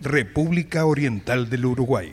República Oriental del Uruguay.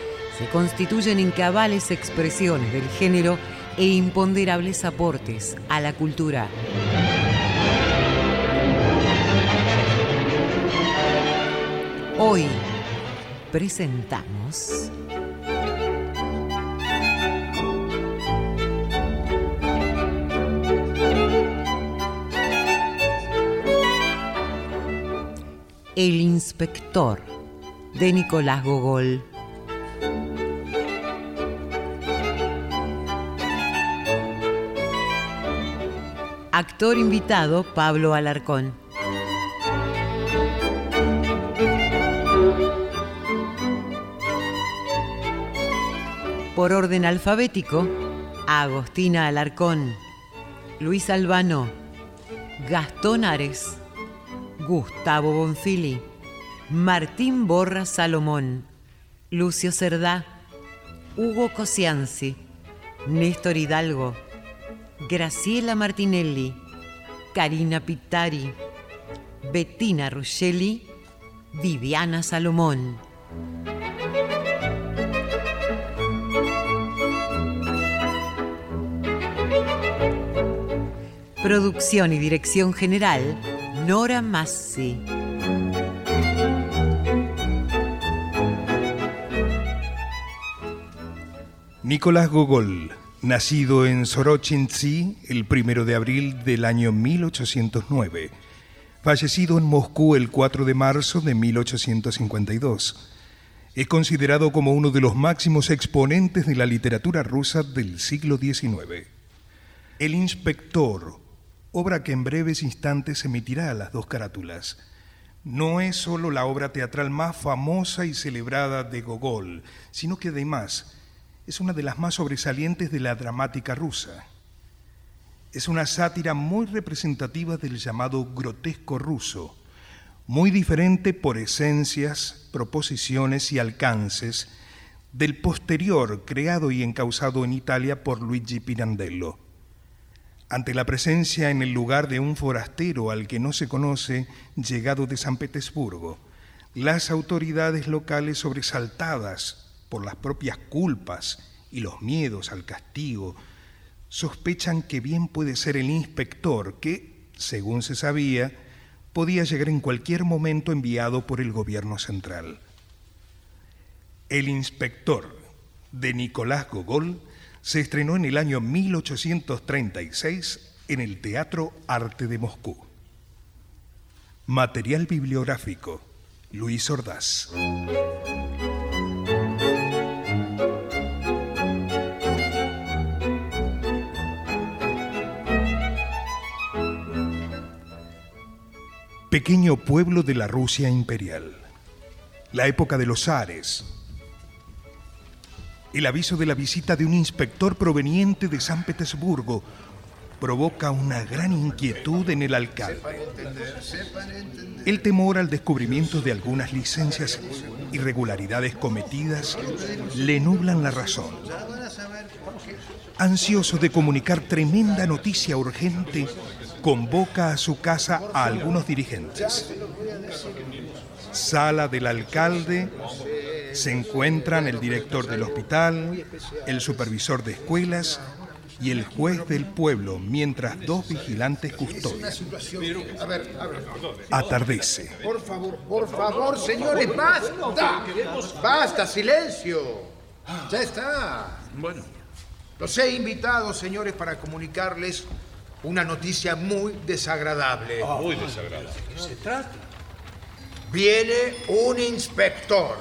constituyen en expresiones del género e imponderables aportes a la cultura. Hoy presentamos El inspector de Nicolás Gogol. Actor invitado Pablo Alarcón. Por orden alfabético, Agostina Alarcón, Luis Albano, Gastón Ares, Gustavo Bonfili, Martín Borra Salomón, Lucio Cerdá, Hugo Cosianzi, Néstor Hidalgo, Graciela Martinelli, Karina Pittari, Bettina Ruscelli, Viviana Salomón. Producción y dirección general, Nora Massi. Nicolás Gogol Nacido en Sorochintsi el primero de abril del año 1809, fallecido en Moscú el 4 de marzo de 1852. Es considerado como uno de los máximos exponentes de la literatura rusa del siglo XIX. El Inspector, obra que en breves instantes emitirá a las dos carátulas, no es solo la obra teatral más famosa y celebrada de Gogol, sino que además es una de las más sobresalientes de la dramática rusa. Es una sátira muy representativa del llamado grotesco ruso, muy diferente por esencias, proposiciones y alcances del posterior creado y encausado en Italia por Luigi Pirandello. Ante la presencia en el lugar de un forastero al que no se conoce, llegado de San Petersburgo, las autoridades locales sobresaltadas por las propias culpas y los miedos al castigo, sospechan que bien puede ser el inspector que, según se sabía, podía llegar en cualquier momento enviado por el gobierno central. El inspector de Nicolás Gogol se estrenó en el año 1836 en el Teatro Arte de Moscú. Material bibliográfico, Luis Ordaz. Pequeño pueblo de la Rusia imperial. La época de los zares. El aviso de la visita de un inspector proveniente de San Petersburgo provoca una gran inquietud en el alcalde. El temor al descubrimiento de algunas licencias irregularidades cometidas le nublan la razón. Ansioso de comunicar tremenda noticia urgente, convoca a su casa a algunos dirigentes. Sala del alcalde, se encuentran el director del hospital, el supervisor de escuelas y el juez del pueblo, mientras dos vigilantes custodian. Atardece. Por favor, por favor, señores, basta. Basta, silencio. Ya está. Bueno. Los he invitado, señores, para comunicarles una noticia muy desagradable. Muy desagradable. ¿De qué se trata? Viene un inspector.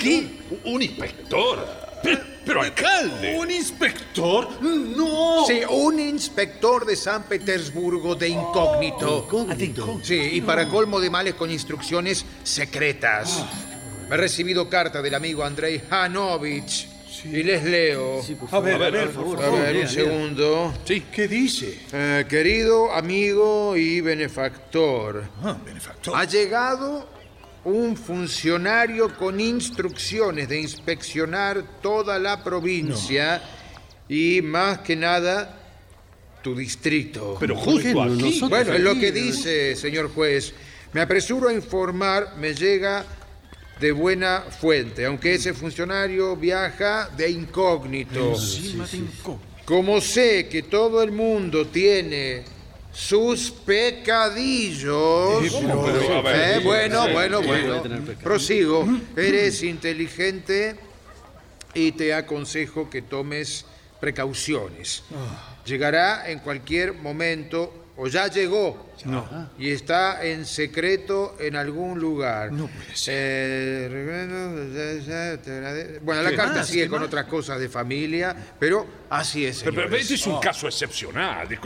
¿Qué? ¿Un inspector? Pero, pero, alcalde. ¿Un inspector? ¡No! Sí, un inspector de San Petersburgo de incógnito. incógnito. Sí, y para colmo de males con instrucciones secretas. He recibido carta del amigo Andrei Hanovich. Y les leo. A ver, a ver, por A ver, un segundo. Sí. ¿Qué dice? Eh, querido amigo y benefactor, Ah, benefactor. ha llegado un funcionario con instrucciones de inspeccionar toda la provincia y más que nada tu distrito. Pero justo aquí. Bueno, es lo que dice, señor juez. Me apresuro a informar, me llega de buena fuente, aunque ese funcionario viaja de incógnito. Como sé que todo el mundo tiene sus pecadillos. pero, a ver, Eh, bueno, bueno, bueno. Prosigo. Eres inteligente y te aconsejo que tomes precauciones. Llegará en cualquier momento o ya llegó y está en secreto en algún lugar. No puede ser. bueno, la carta más? sigue ¿Qué con más? otras cosas de familia, pero así es. Pero, pero este es un caso excepcional.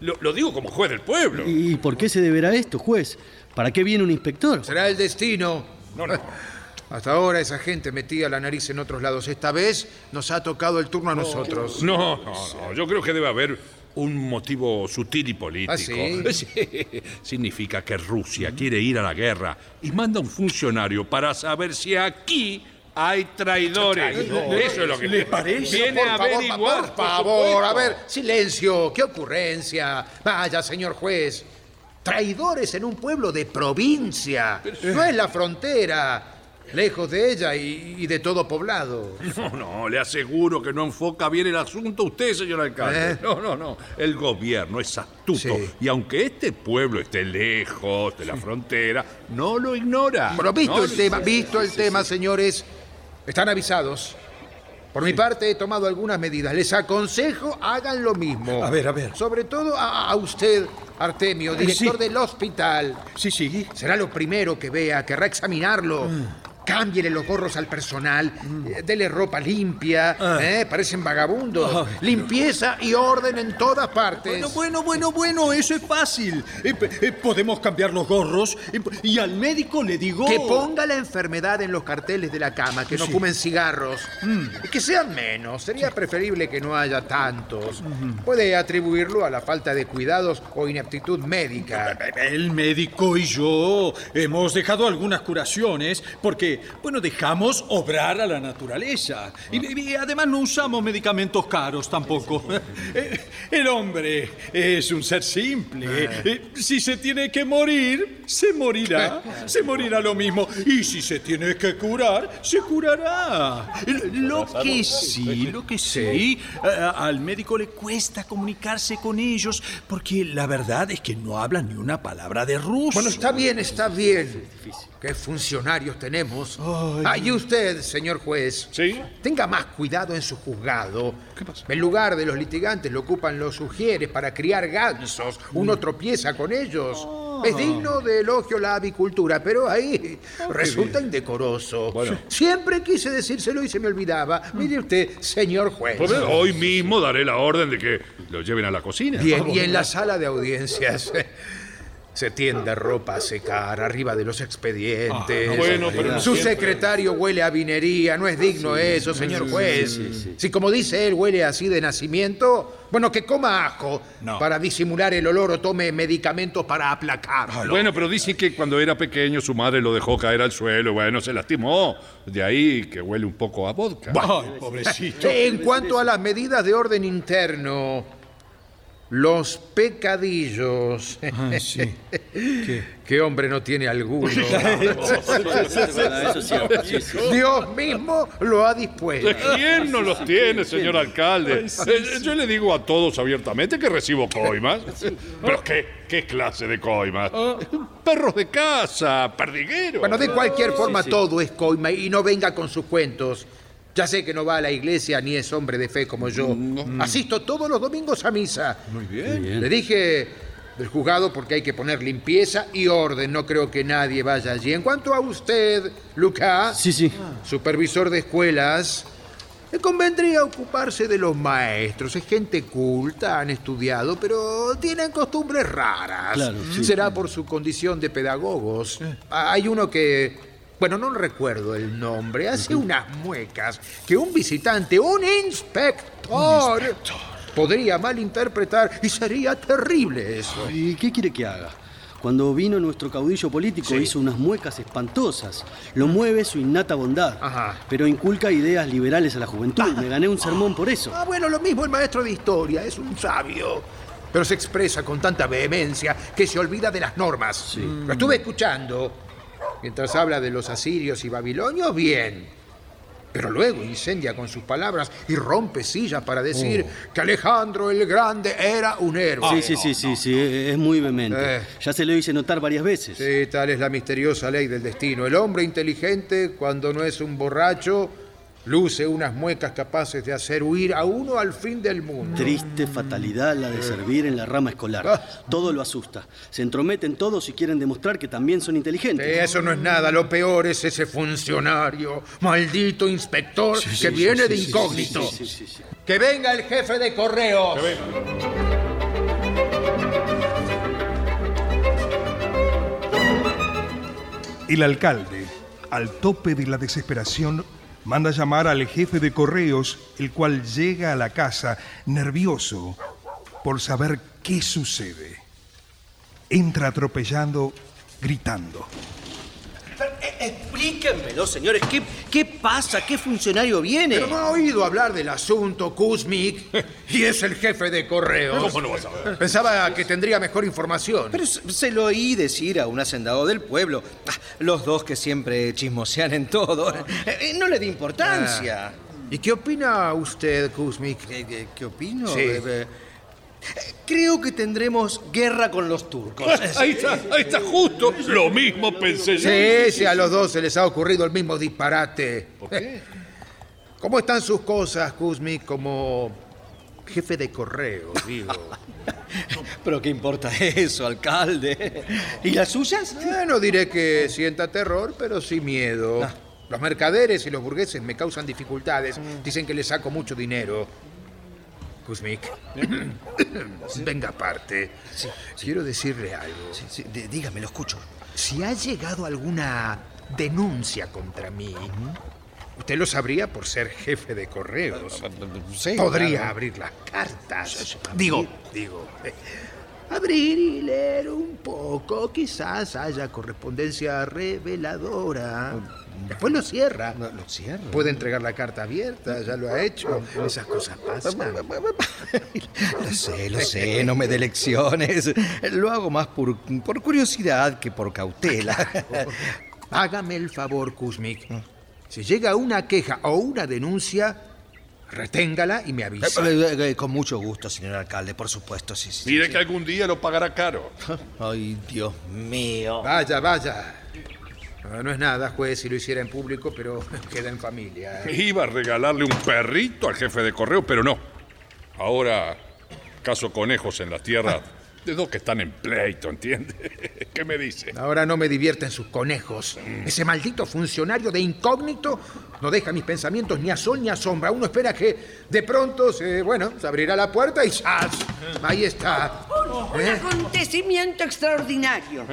Lo, lo digo como juez del pueblo. ¿Y por qué se deberá esto, juez? ¿Para qué viene un inspector? Será el destino. No, no. Hasta ahora esa gente metía la nariz en otros lados. Esta vez nos ha tocado el turno a nosotros. No, no, no. Yo creo que debe haber un motivo sutil y político. ¿Ah, sí? Sí. Significa que Rusia quiere ir a la guerra y manda un funcionario para saber si aquí hay traidores. Eso es lo que ¿Le parece? Viene por a favor, averiguar. por favor, a ver, silencio, qué ocurrencia. Vaya, señor juez. Traidores en un pueblo de provincia. No es la frontera. Lejos de ella y, y de todo poblado. No, no, le aseguro que no enfoca bien el asunto usted, señor alcalde. ¿Eh? No, no, no. El gobierno es astuto. Sí. Y aunque este pueblo esté lejos de la frontera, no lo ignora. Bueno, visto No el tema, visto el tema, señores, están avisados. Por mi parte he tomado algunas medidas. Les aconsejo hagan lo mismo. A ver, a ver. Sobre todo a, a usted, Artemio, director sí. del hospital. Sí, sí. Será lo primero que vea, querrá examinarlo. Mm. Cámbiele los gorros al personal, eh, dele ropa limpia, Ah. ¿eh? parecen vagabundos. Limpieza y orden en todas partes. Bueno, bueno, bueno, bueno, eso es fácil. Eh, eh, podemos cambiar los gorros y al médico le digo... Que ponga la enfermedad en los carteles de la cama, que no fumen cigarros. Mm. Que sean menos. Sería preferible que no haya tantos. Puede atribuirlo a la falta de cuidados o ineptitud médica. El médico y yo hemos dejado algunas curaciones porque, bueno, dejamos obrar a la naturaleza. Y, y además no usamos medicamentos caros tampoco. Eh, El hombre es un ser simple. Eh, Si se tiene que morir, se morirá. Se morirá lo mismo. Y si se tiene que curar, se curará. Lo que sí, lo que sí, al médico le cuesta comunicarse con ellos porque la verdad es que no hablan ni una palabra de ruso. Bueno, está bien, está bien. ¿Qué funcionarios tenemos? Ah, y usted, señor juez. ¿Sí? Tenga más cuidado en su juzgado. En lugar de los litigantes lo ocupan los sugieres para criar gansos. Uno tropieza con ellos. Es digno de elogio la avicultura, pero ahí resulta indecoroso. Bueno. Siempre quise decírselo y se me olvidaba. Mire usted, señor juez. Pues, hoy mismo daré la orden de que lo lleven a la cocina. Bien, y en la sala de audiencias. Se tiende ropa a secar arriba de los expedientes. Ah, bueno, pero no Su siempre. secretario huele a vinería. No es digno eso, señor juez. Si como dice él huele así de nacimiento, bueno, que coma ajo No. para disimular el olor o tome medicamentos para aplacarlo. Bueno, pero dicen que cuando era pequeño su madre lo dejó caer al suelo y bueno, se lastimó. De ahí que huele un poco a vodka. Ay, pobrecito. En cuanto a las medidas de orden interno, los pecadillos. Ah, sí. ¿Qué hombre no tiene alguno? Dios mismo lo ha dispuesto. ¿Quién no los tiene, señor alcalde? Eh, Yo le digo a todos abiertamente que recibo coimas. ¿Pero qué, qué clase de coimas? Perros de casa, perdigueros. Bueno, de cualquier forma todo es coima y no venga con sus cuentos. Ya sé que no va a la iglesia ni es hombre de fe como yo. Asisto todos los domingos a misa. Muy bien. Le dije del juzgado porque hay que poner limpieza y orden. No creo que nadie vaya allí. En cuanto a usted, Sí, sí. supervisor de escuelas, le convendría ocuparse de los maestros. Es gente culta, han estudiado, pero tienen costumbres raras. Claro, sí. Será por su condición de pedagogos. Ah, Hay uno que, bueno, no recuerdo el nombre, hace unas muecas que un visitante, un inspector, podría malinterpretar y sería terrible eso. ¿Y qué quiere que haga? Cuando vino nuestro caudillo político hizo unas muecas espantosas. Lo mueve su innata bondad. Ajá. Pero inculca ideas liberales a la juventud. Me gané un sermón por eso. Ah, bueno, lo mismo el maestro de historia, es un sabio. Pero se expresa con tanta vehemencia que se olvida de las normas. Lo estuve escuchando. Mientras habla de los asirios y babilonios, bien. Pero luego incendia con sus palabras y rompe sillas para decir que Alejandro el Grande era un héroe. Sí, sí, sí, sí, sí, es muy vehemente. Eh. Ya se lo hice notar varias veces. Sí, tal es la misteriosa ley del destino. El hombre inteligente, cuando no es un borracho, luce unas muecas capaces de hacer huir a uno al fin del mundo. Triste fatalidad la de servir en la rama escolar. Todo lo asusta. Se entrometen todos y quieren demostrar que también son inteligentes. Eh, Eso no es nada, lo peor es ese funcionario, maldito inspector que viene de incógnito. Sí, sí, sí. Que venga el jefe de correos. El alcalde, al tope de la desesperación, manda llamar al jefe de correos, el cual llega a la casa nervioso por saber qué sucede. Entra atropellando, gritando. Explíquenmelo, señores. ¿Qué, ¿Qué pasa? ¿Qué funcionario viene? Pero no ha oído hablar del asunto, Kuzmik, y es el jefe de correos. ¿Cómo no vas a ver? Pensaba que tendría mejor información. Pero se lo oí decir a un hacendado del pueblo. Ah, Los dos que siempre chismosean en todo. Eh, No le di importancia. ¿Y qué opina usted, Kuzmik? ¿Qué, qué- qué opino? Sí. Eh, eh, Creo que tendremos guerra con los turcos. Ahí está, ahí está, justo. Lo mismo pensé yo. Sí, sí, a los dos se les ha ocurrido el mismo disparate. ¿Por qué? ¿Cómo están sus cosas, Kuzmik, como jefe de correos, digo? Pero qué importa eso, alcalde. ¿Y las suyas? Eh, no diré que sienta terror, pero sí miedo. Los mercaderes y los burgueses me causan dificultades. Dicen que les saco mucho dinero. Kuzmik, venga aparte. Quiero decirle algo. Sí, dígame, lo escucho. Si ha llegado alguna denuncia contra mí, usted lo sabría por ser jefe de correos. Sí, Podría claro. abrir las cartas. Digo, digo. abrir y leer un poco. Quizás haya correspondencia reveladora. Después lo cierra. No, lo cierro. Puede entregar la carta abierta, ya lo ha hecho. Esas cosas pasan. Lo sé, lo sé, no me dé lecciones. Lo hago más por, por curiosidad que por cautela. Hágame el favor, Kuzmik. Si llega una queja o una denuncia, reténgala y me avisa. Eh, eh, Con mucho gusto, señor alcalde, por supuesto, sí, sí. Mire que algún día lo pagará caro. Ay, Dios mío. Vaya, vaya. No, no es nada, juez, si lo hiciera en público, pero queda en familia. Iba a regalarle un perrito al jefe de correo, pero no. Ahora caso conejos en la tierra de dos que están en pleito, ¿entiende? ¿Qué me dice? Ahora no me divierten sus conejos. Ese maldito funcionario de incógnito no deja mis pensamientos ni a sol ni a sombra. Uno espera que de pronto se, bueno, se abrirá la puerta y ¡zas! Ahí está. Un ¿Eh? acontecimiento extraordinario.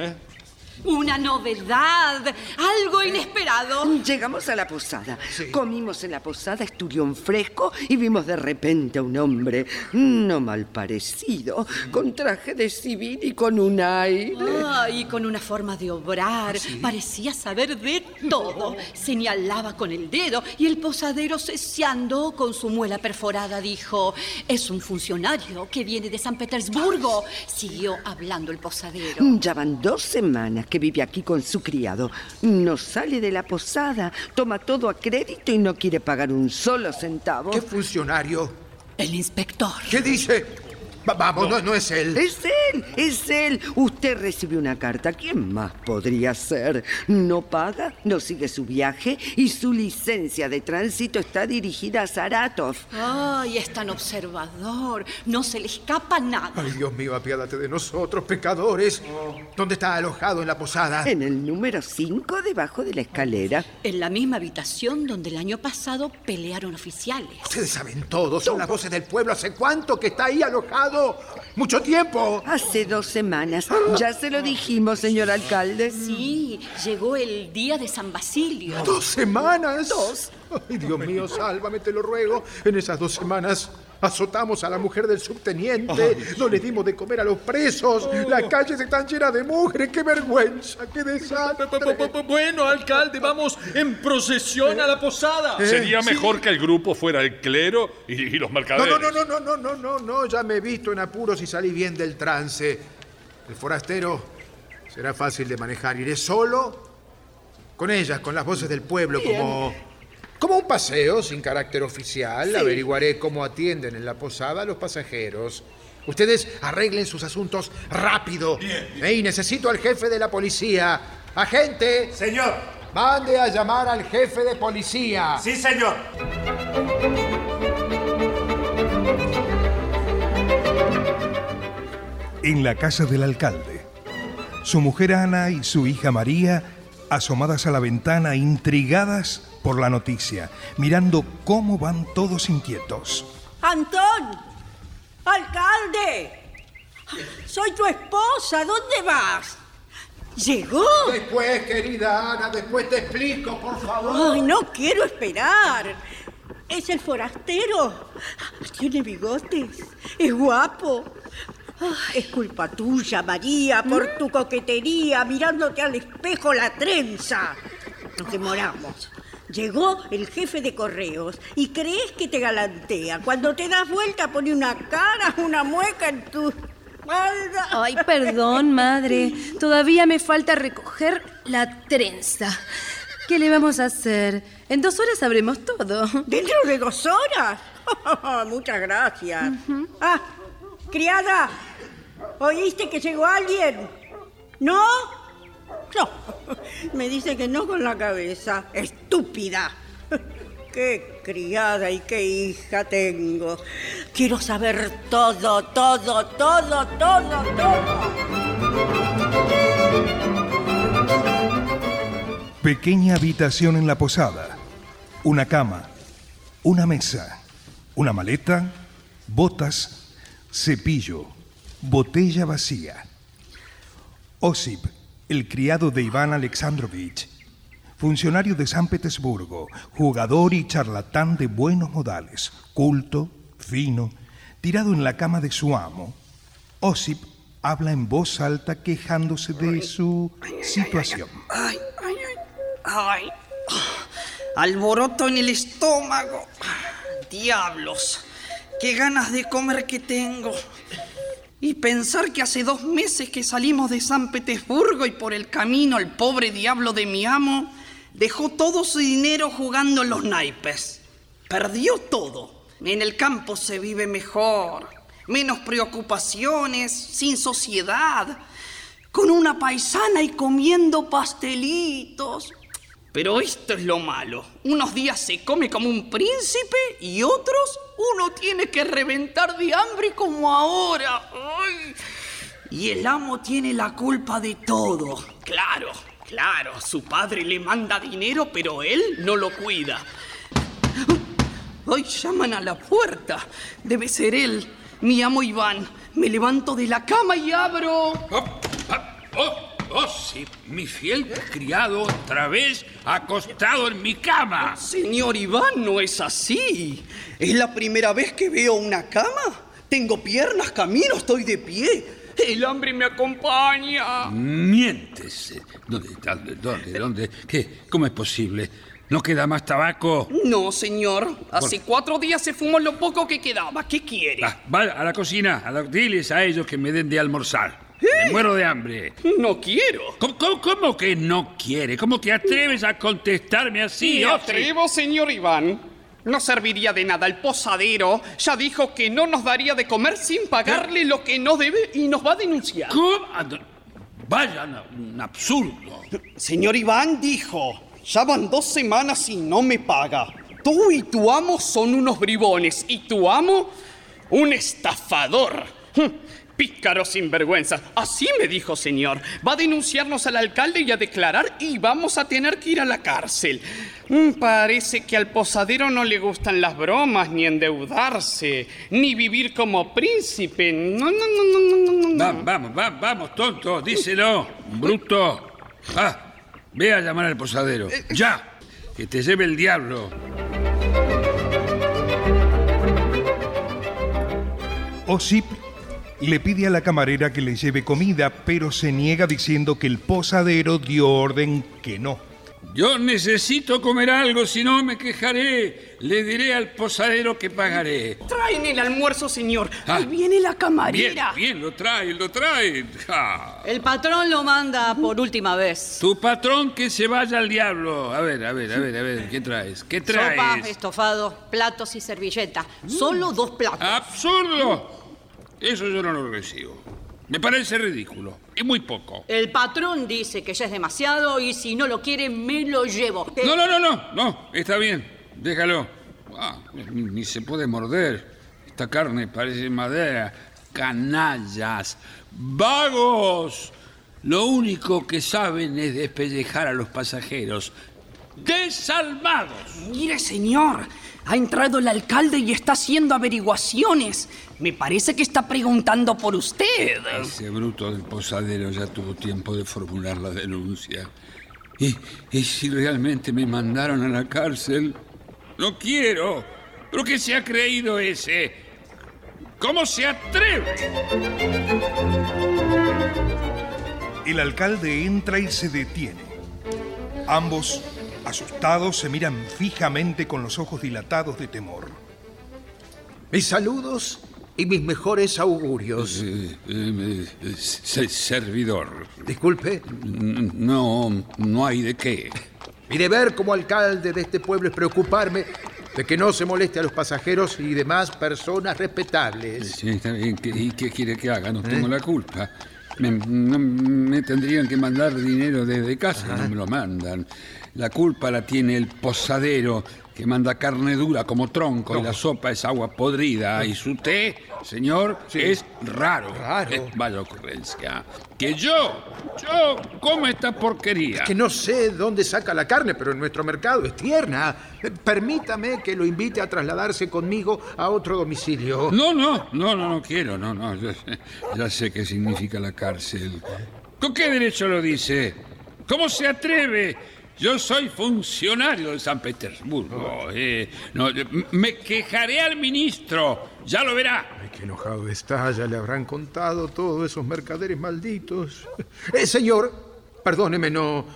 Una novedad, algo inesperado. Llegamos a la posada. Comimos en la posada esturión fresco y vimos de repente a un hombre no mal parecido, con traje de civil y con un aire. Ay, con una forma de obrar. Parecía saber de todo. Señalaba con el dedo y el posadero se, se andó con su muela perforada. Dijo, es un funcionario que viene de San Petersburgo. Siguió hablando el posadero. Ya van dos semanas que vive aquí con su criado. No sale de la posada, toma todo a crédito y no quiere pagar un solo centavo. ¿Qué funcionario? El inspector. ¿Qué dice? Va- vamos, no. no es él. Es él, es él. Usted recibió una carta. ¿Quién más podría ser? No paga, no sigue su viaje y su licencia de tránsito está dirigida a Saratov. Ay, es tan observador. No se le escapa nada. Ay, Dios mío, apiádate de nosotros, pecadores. ¿Dónde está alojado en la posada? En el número 5, debajo de la escalera. En la misma habitación donde el año pasado pelearon oficiales. Ustedes saben todo, son las voces del pueblo. ¿Hace cuánto que está ahí alojado? ¡Mucho tiempo! Hace dos semanas. Ya se lo dijimos, señor alcalde. Sí, llegó el día de San Basilio. ¿Dos semanas? Dos. Ay, Dios mío, sálvame, te lo ruego. En esas dos semanas azotamos a la mujer del subteniente, no le dimos de comer a los presos, las oh. calles están llenas de mujeres, qué vergüenza, qué desastre. Bueno, alcalde, vamos en procesión a la posada. Eh, Sería mejor que el grupo fuera el clero y, los mercaderes. No, no, no, no, no, no, no, no, ya me he visto en apuros y salí bien del trance. El forastero será fácil de manejar, iré solo con ellas, con las voces del pueblo, como como un paseo sin carácter oficial. Averiguaré cómo atienden en la posada a los pasajeros. Ustedes arreglen sus asuntos rápido. Ey, necesito al jefe de la policía. Agente, Señor. mande a llamar al jefe de policía. Sí, señor. En la casa del alcalde. Su mujer Ana y su hija María, asomadas a la ventana, intrigadas por la noticia, mirando cómo van todos inquietos. Antón, alcalde, soy tu esposa, ¿dónde vas? ¿Llegó? Después, querida Ana, después te explico, por favor. Ay, no quiero esperar. Es el forastero. Tiene bigotes. Es guapo. Es culpa tuya, María, por tu coquetería, mirándote al espejo la trenza. Nos demoramos. Llegó el jefe de correos y crees que te galantea. Cuando te das vuelta pone una cara, una mueca en tu espalda. Ay, perdón, madre. Todavía me falta recoger la trenza. ¿Qué le vamos a hacer? En dos horas sabremos todo. ¿Dentro de dos horas? Muchas gracias. Ah, criada, ¿oíste que llegó alguien? ¿No? No. Me dice que no con la cabeza. Estúpida. Qué criada y qué hija tengo. Quiero saber todo, todo, todo, todo, todo. Pequeña habitación en la posada. Una cama, una mesa, una maleta, botas, cepillo, botella vacía. Osip, el criado de Iván Alexandrovich, funcionario de San Petersburgo, jugador y charlatán de buenos modales, culto, fino, tirado en la cama de su amo. Osip habla en voz alta quejándose de su situación. Ay, ay, ay, ay. Alboroto en el estómago. Diablos. Qué ganas de comer que tengo. Y pensar que hace dos meses que salimos de San Petersburgo y por el camino el pobre diablo de mi amo dejó todo su dinero jugando en los naipes. Perdió todo. En el campo se vive mejor. Menos preocupaciones, sin sociedad. Con una paisana y comiendo pastelitos. Pero esto es lo malo. Unos días se come como un príncipe y otros uno tiene que reventar de hambre como ahora. Ay. Y el amo tiene la culpa de todo. Claro, claro. Su padre le manda dinero, pero él no lo cuida. Hoy llaman a la puerta. Debe ser él, mi amo Iván. Me levanto de la cama y abro. Oh, oh, sí, mi fiel criado otra vez acostado en mi cama. Señor Iván, no es así. ¿Es la primera vez que veo una cama? Tengo piernas, camino, estoy de pie. El hambre me acompaña. Mientes. ¿Dónde, dónde, dónde, dónde? ¿Qué? ¿Cómo es posible? ¿No queda más tabaco? No, señor. Hace cuatro días se fumó lo poco que quedaba. ¿Qué quiere? Ah, vaya a la cocina, a la- diles a ellos que me den de almorzar. Me muero de hambre. No quiero. ¿Cómo, cómo- cómo que no quiere? ¿Cómo te atreves a contestarme así? Me atrevo, señor Iván. No serviría de nada. El posadero ya dijo que no nos daría de comer sin pagarle lo que nos debe y nos va a denunciar. ¿Cómo? Ah, Vaya, un absurdo. Señor Iván dijo, ya van dos semanas y no me paga. Tú y tu amo son unos bribones y tu amo un estafador. Pícaro sinvergüenza. Así me dijo, señor. Va a denunciarnos al alcalde y a declarar y vamos a tener que ir a la cárcel. Mm, Parece que al posadero no le gustan las bromas, ni endeudarse, ni vivir como príncipe. No, no, no, no, no, no, no. Vamos, vamos, vamos, vamos, tonto, díselo, bruto. Ah, ve a llamar al posadero. ¡Ya! Que te lleve el diablo. Osip le pide a la camarera que le lleve comida, pero se niega diciendo que el posadero dio orden que no. Yo necesito comer algo, si no me quejaré. Le diré al posadero que pagaré. Traen el almuerzo, señor. Ah. Ahí viene la Bien, camarera. bien, lo trae, lo trae. Ja. El patrón lo manda por última vez. Tu patrón que se vaya al diablo. A ver, a ver, a ver, a ver, ¿qué traes? ¿Qué traes? Sopa, estofado, platos y servilleta. Solo dos platos. ¡Absurdo! Eso yo no lo recibo. Me parece ridículo. Y muy poco. El patrón dice que ya es demasiado y si no lo quiere, me lo llevo. No, no, no, no, no, está bien, déjalo. Ah, ni, se puede morder. Esta carne parece madera. Canallas, vagos. Lo único que saben es despellejar a los pasajeros. Desalmados. Mire, señor. Ha entrado el alcalde y está haciendo averiguaciones. Me parece que está preguntando por usted. Ese bruto del posadero ya tuvo tiempo de formular la denuncia. ¿Y, y si realmente me mandaron a la cárcel? No quiero. ¿Pero qué se ha creído ese? ¿Cómo se atreve? El alcalde entra y se detiene. Ambos, asustados, se miran fijamente con los ojos dilatados de temor. Mis saludos y mis mejores augurios. Eh, eh, eh, se- servidor. Disculpe. N- No, no hay de qué. Mi deber como alcalde de este pueblo es preocuparme de que no se moleste a los pasajeros y demás personas respetables. Sí, está bien. ¿qué- ¿Y qué quiere que haga? No tengo la culpa. Me, no me tendrían que mandar dinero desde casa, no me lo mandan. La culpa la tiene el posadero, que manda carne dura como tronco y la sopa es agua podrida. Y su té, señor, es raro. Raro. Eh, vaya ocurrencia. Que yo, yo como esta porquería. Que no sé dónde saca la carne, pero en nuestro mercado es tierna. Permítame que lo invite a trasladarse conmigo a otro domicilio. No, no, no, no, no quiero, no, no. sé- ya sé qué significa la cárcel. ¿Con qué derecho lo dice? ¿Cómo se atreve? Yo soy funcionario de San Petersburgo. eh, no, me quejaré al ministro, ya lo verá. Ay, qué enojado está, ya le habrán contado todos esos mercaderes malditos. Eh, señor, perdóneme, no,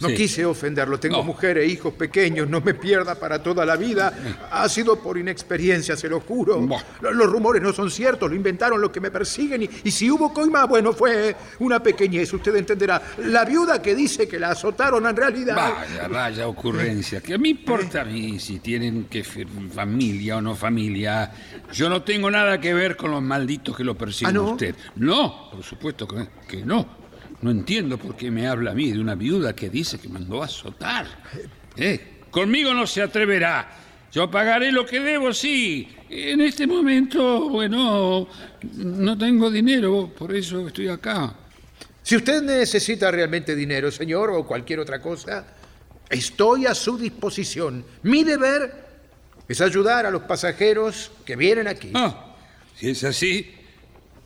no Sí. quise ofenderlo. Tengo No. mujer e hijos pequeños, no me pierda para toda la vida. Ha sido por inexperiencia, se lo juro. Los rumores no son ciertos, lo inventaron los que me persiguen. Y, y si hubo coima, bueno, fue una pequeñez, usted entenderá. La viuda que dice que la azotaron en realidad. Vaya, vaya ocurrencia. ¿Qué me importa a mí si tienen que familia o no familia? Yo no tengo nada que ver con los malditos que lo persiguen ¿Ah, no? a usted. No, por supuesto que, que no. No entiendo por qué me habla a mí de una viuda que dice que mandó a azotar. Eh, conmigo no se atreverá. Yo pagaré lo que debo, sí. En este momento, bueno, no tengo dinero, por eso estoy acá. Si usted necesita realmente dinero, señor, o cualquier otra cosa, estoy a su disposición. Mi deber es ayudar a los pasajeros que vienen aquí. Ah, si es así,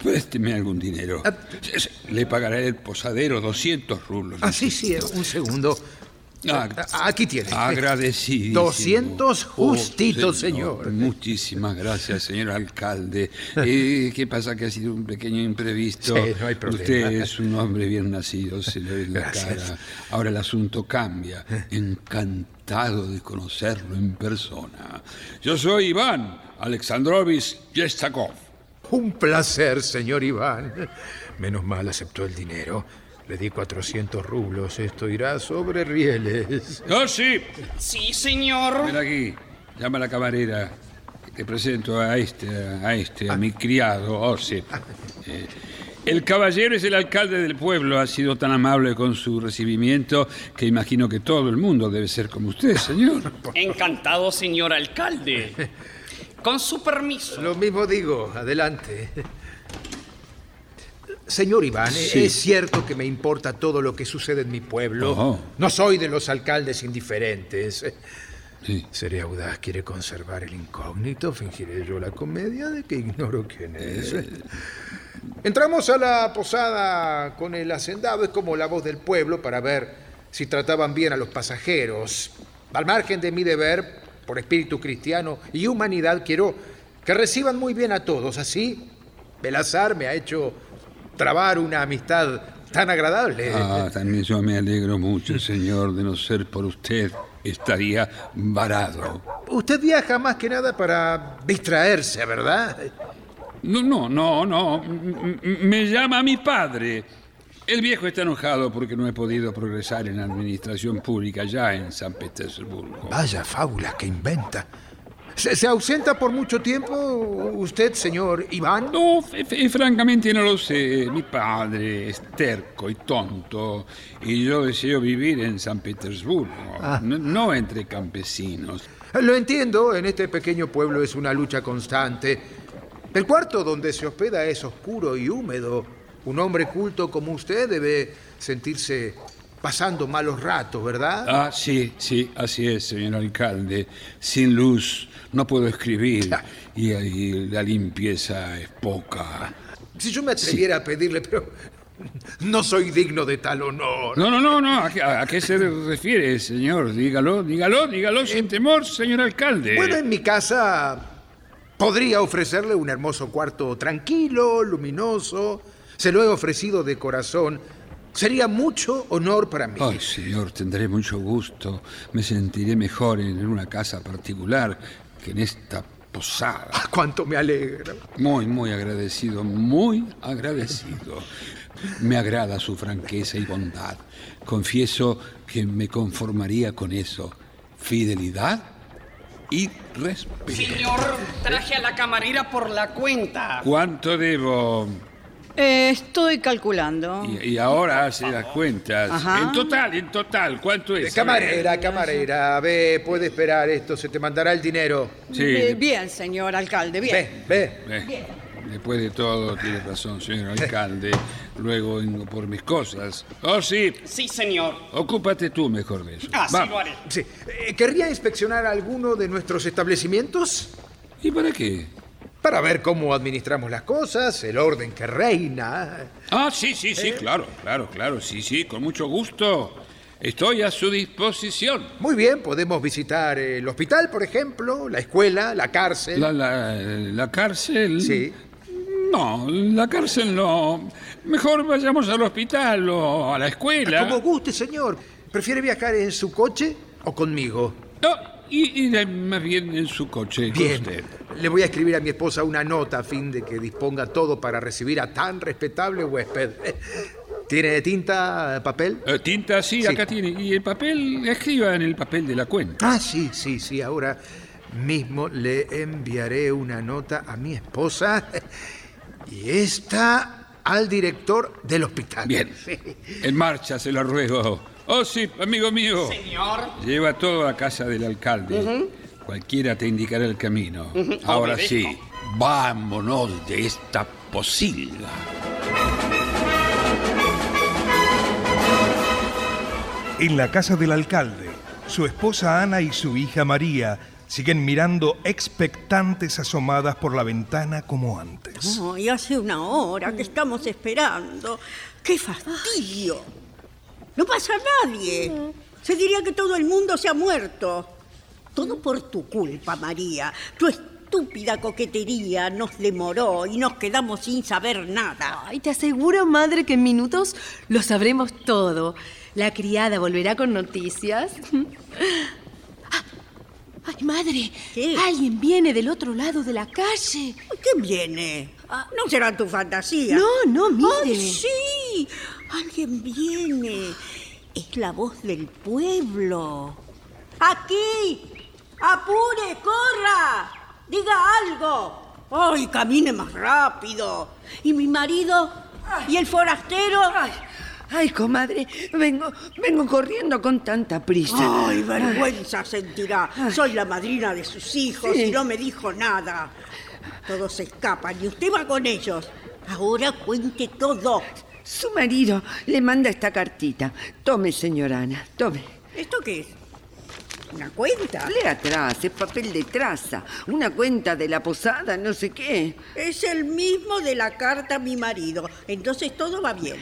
présteme algún dinero. Le pagaré el posadero 200 rublos. Ah, sí, sí, un segundo. Ah, Aquí tiene. Agradecido. 200 justitos, señor. Muchísimas gracias, señor alcalde. Eh, ¿Qué pasa? Que ha sido un pequeño imprevisto. Sí, no hay problema. Usted es un hombre bien nacido, se le ve la Gracias. cara. Ahora el asunto cambia. Encantado de conocerlo en persona. Yo soy Iván Alexandrovich Yestakov. Un placer, señor Iván. Menos mal aceptó el dinero. Le di 400 rublos. Esto irá sobre rieles. ¡Oh, sí! Sí, señor. Ven aquí. Llama a la camarera. Te presento a este, a este, a mi criado, Osip. Eh, el caballero es el alcalde del pueblo. Ha sido tan amable con su recibimiento que imagino que todo el mundo debe ser como usted, señor. Encantado, señor alcalde. Con su permiso. Lo mismo digo. Adelante. Señor Iván, Sí. es cierto que me importa todo lo que sucede en mi pueblo. No soy de los alcaldes indiferentes. Sí. Seré audaz, quiere conservar el incógnito, fingiré yo la comedia de que ignoro quién es. Entramos a la posada con el hacendado, es como la voz del pueblo para ver si trataban bien a los pasajeros. Al margen de mi deber, por espíritu cristiano y humanidad, quiero que reciban muy bien a todos. Así, el azar me ha hecho trabar una amistad tan agradable. Ah, también yo me alegro mucho, señor, de no ser por usted. Estaría varado. Usted viaja más que nada para distraerse, ¿verdad? No, no, no, no. M- Me llama mi padre. El viejo está enojado porque no he podido progresar en la administración pública ya en San Petersburgo. Vaya fábulas que inventa. ¿Se, se ausenta por mucho tiempo usted, señor Iván? No, f- francamente no lo sé. Mi padre es terco y tonto y yo deseo vivir en San Petersburgo, Ah. no, no entre campesinos. Lo entiendo, en este pequeño pueblo es una lucha constante. El cuarto donde se hospeda es oscuro y húmedo. Un hombre culto como usted debe sentirse pasando malos ratos, ¿verdad? Ah, sí, sí, así es, señor alcalde. Sin luz no puedo escribir y, y la limpieza es poca. Si yo me atreviera a pedirle, pero no soy digno de tal honor. No, no, no, no. ¿A qué, a qué se refiere, señor? Dígalo, dígalo, dígalo sin temor, señor alcalde. Bueno, en mi casa podría ofrecerle un hermoso cuarto tranquilo, luminoso. Se lo he ofrecido de corazón. Sería mucho honor para mí. Ay, señor, tendré mucho gusto. Me sentiré mejor en una casa particular que en esta posada. Ah, Cuánto me alegra. Muy, muy agradecido, muy agradecido. Me agrada su franqueza y bondad. Confieso que me conformaría con eso. Fidelidad y respeto. Señor, traje a la camarera por la cuenta. ¿Cuánto debo? Eh, estoy calculando. Y, y ahora hace las cuentas. Ajá. En total, en total, ¿cuánto es? Camarera, camarera, ve, puede esperar esto, se te mandará el dinero. Sí. Eh, bien, señor alcalde, bien. Ve, Eh, Después de todo, tiene razón, señor alcalde. Luego vengo por mis cosas. Oh, sí. Sí, señor. Ocúpate tú mejor de eso. Ah, sí, Vamos. lo haré. Sí. Eh, ¿Querría inspeccionar alguno de nuestros establecimientos? ¿Y para qué? Para ver cómo administramos las cosas, el orden que reina. Ah, sí, sí, sí, claro, claro, claro, sí, sí, con mucho gusto. Estoy a su disposición. Muy bien, podemos visitar el hospital, por ejemplo, la escuela, la cárcel. La, la, la cárcel. Sí. No, la cárcel no. Mejor vayamos al hospital o a la escuela. Como guste, señor. ¿Prefiere viajar en su coche o conmigo? No, y, y más bien en su coche. Bien. usted. Le voy a escribir a mi esposa una nota a fin de que disponga todo para recibir a tan respetable huésped. ¿Tiene tinta, papel? Eh, tinta, sí, Sí. acá tiene. Y el papel, escriba en el papel de la cuenta. Ah, sí, sí, sí. Ahora mismo le enviaré una nota a mi esposa y esta al director del hospital. Bien. En marcha, se lo ruego. Oh, sí, amigo mío. Señor. Lleva todo a casa del alcalde. Cualquiera te indicará el camino. Ahora obedezco. sí, vámonos de esta posilga. En la casa del alcalde, su esposa Ana y su hija María siguen mirando expectantes asomadas por la ventana como antes. Ay, hace una hora que estamos esperando. ¡Qué fastidio! No pasa nadie. Se diría que todo el mundo se ha muerto. Todo por tu culpa, María. Tu estúpida coquetería nos demoró y nos quedamos sin saber nada. Ay, te aseguro, madre, que en minutos lo sabremos todo. La criada volverá con noticias. Ah, Ay, madre, alguien viene del otro lado de la calle. ¿Quién viene? No será tu fantasía. No, no, mire. Ay, sí, alguien viene. Es la voz del pueblo. ¡Aquí! ¡Apure, corra! ¡Diga algo! ¡Ay, camine más rápido! ¿Y mi marido? ¿Y el forastero? Ay, comadre, vengo, vengo corriendo con tanta prisa. Ay, vergüenza sentirá. Soy la madrina de sus hijos Sí. y no me dijo nada. Todos se escapan y usted va con ellos. Ahora cuente todo. Su marido le manda esta cartita. Tome, señora Ana, tome. ¿Esto qué es? ¿Una cuenta? Lea atrás, es papel de traza. Una cuenta de la posada, no sé qué. Es el mismo de la carta a mi marido. Entonces todo va bien.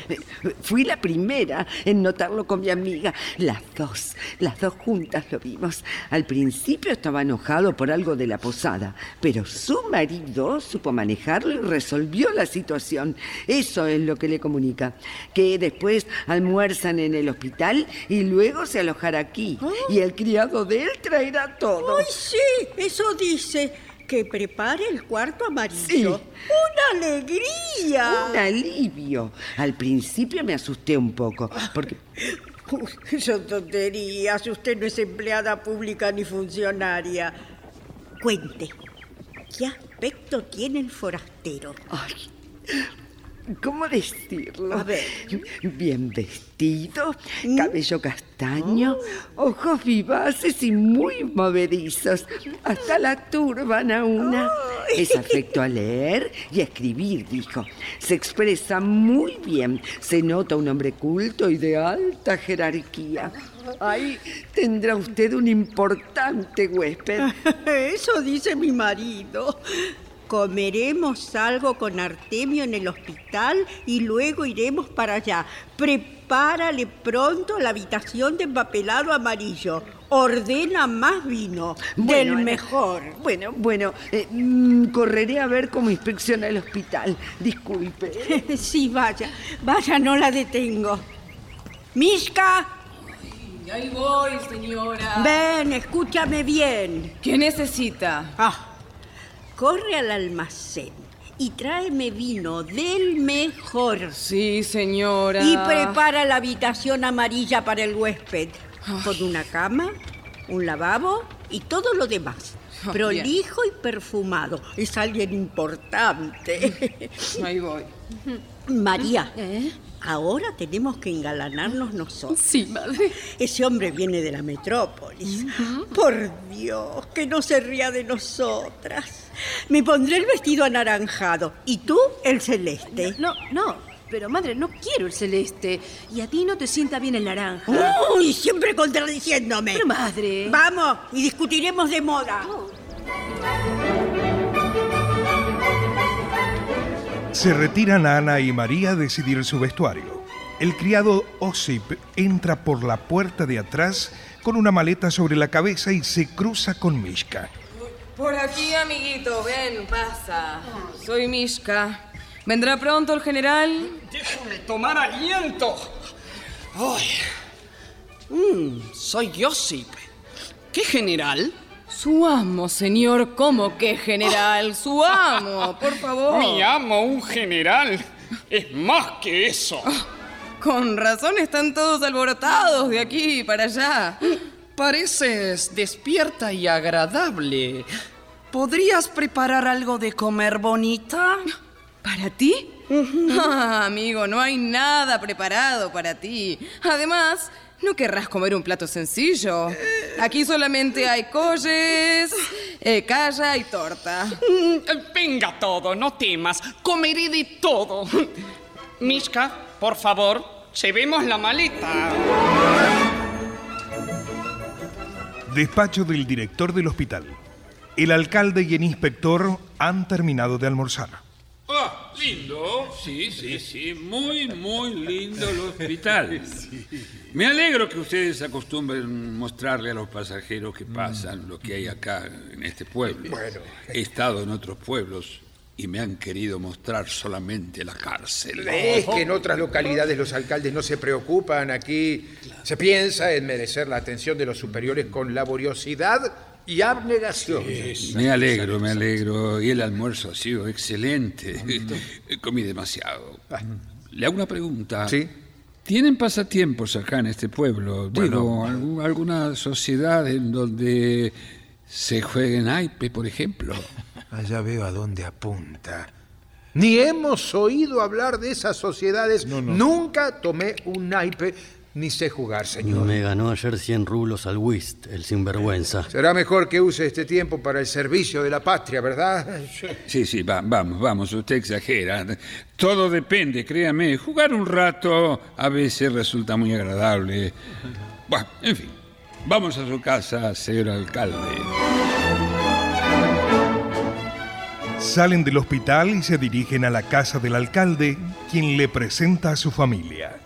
Fui la primera en notarlo con mi amiga. Las dos, las dos juntas lo vimos. Al principio estaba enojado por algo de la posada, pero su marido supo manejarlo y resolvió la situación. Eso es lo que le comunica. Que después almuerzan en el hospital y luego se alojará aquí. Y el criado de él traerá todo. ¡Ay, sí! Eso dice. Que prepare el cuarto amarillo. Sí. ¡Una alegría! Un alivio. Al principio me asusté un poco, porque Uy, son tonterías. Usted no es empleada pública ni funcionaria. Cuente. ¿Qué aspecto tiene el forastero? ¿Cómo decirlo? A ver. Bien vestido, cabello castaño, ojos vivaces y muy movedizos. Hasta la turban a una. Es afecto a leer y a escribir, dijo. Se expresa muy bien. Se nota un hombre culto y de alta jerarquía. Ahí tendrá usted un importante huésped. Eso dice mi marido. Comeremos algo con Artemio en el hospital y luego iremos para allá. Prepárale pronto la habitación de empapelado amarillo. Ordena más vino, del Bueno, mejor. Bueno, bueno, eh, mm, correré a ver cómo inspecciona el hospital. Disculpe. sí, vaya, vaya, no la detengo. Mishka, Ahí voy, señora. ven, escúchame bien. ¿Qué necesita? Ah, corre al almacén y tráeme vino del mejor. Sí, señora. Y prepara la habitación amarilla para el huésped. Con una cama, un lavabo y todo lo demás. Ah, Prolijo y perfumado. Es alguien importante. Ahí voy. María, ahora tenemos que engalanarnos nosotros. Sí, madre. Ese hombre viene de la metrópolis. Por Dios, que no se ría de nosotras. Me pondré el vestido anaranjado y tú el celeste. No, no, pero madre, no quiero el celeste. Y a ti no te sienta bien el naranja. Uy, siempre contradiciéndome. Pero madre. Vamos y discutiremos de moda. Se retiran Ana y María a decidir su vestuario. El criado Osip entra por la puerta de atrás con una maleta sobre la cabeza y se cruza con Mishka. Por aquí, amiguito, ven, pasa. Soy Mishka. ¿Vendrá pronto el general? Déjame tomar aliento. Ay. Mm, soy Josip. ¿Qué general? Su amo, señor. ¿Cómo que general? Su amo, por favor. Mi amo, un general. Es más que eso. Con razón están todos alborotados de aquí para allá. Pareces despierta y agradable. ¿Podrías preparar algo de comer bonita? ¿Para ti? Ah, amigo, no hay nada preparado para ti. Además, ¿No querrás comer un plato sencillo? Aquí solamente hay colles, eh, calla y torta. Mm, Venga todo, no temas. Comeré de todo. Mishka, por favor, llevemos la maleta. Despacho del director del hospital. El alcalde y el inspector han terminado de almorzar. Lindo. Sí, sí, sí. Muy, muy lindo el hospital. Me alegro que ustedes acostumbren mostrarle a los pasajeros que pasan lo que hay acá en este pueblo. Bueno. He estado en otros pueblos y me han querido mostrar solamente la cárcel. Es que en otras localidades los alcaldes no se preocupan. Aquí se piensa en merecer la atención de los superiores con laboriosidad y abnegación. Me alegro, me alegro. Y el almuerzo ha sido excelente. Comí demasiado. Le hago una pregunta. Sí. ¿Tienen pasatiempos acá en este pueblo? Digo, algún- alguna sociedad en donde se juegue naipe, por ejemplo. Allá veo a dónde apunta. Ni hemos oído hablar de esas sociedades. Nunca tomé un naipe ni sé jugar, señor. Me ganó ayer 100 rublos al whist, el sinvergüenza. Será mejor que use este tiempo para el servicio de la patria, ¿verdad? Sí, sí, va- vamos, vamos, usted exagera. Todo depende, créame. Jugar un rato a veces resulta muy agradable. Bueno, en fin, vamos a su casa, señor alcalde. Salen del hospital y se dirigen a la casa del alcalde, quien le presenta a su familia.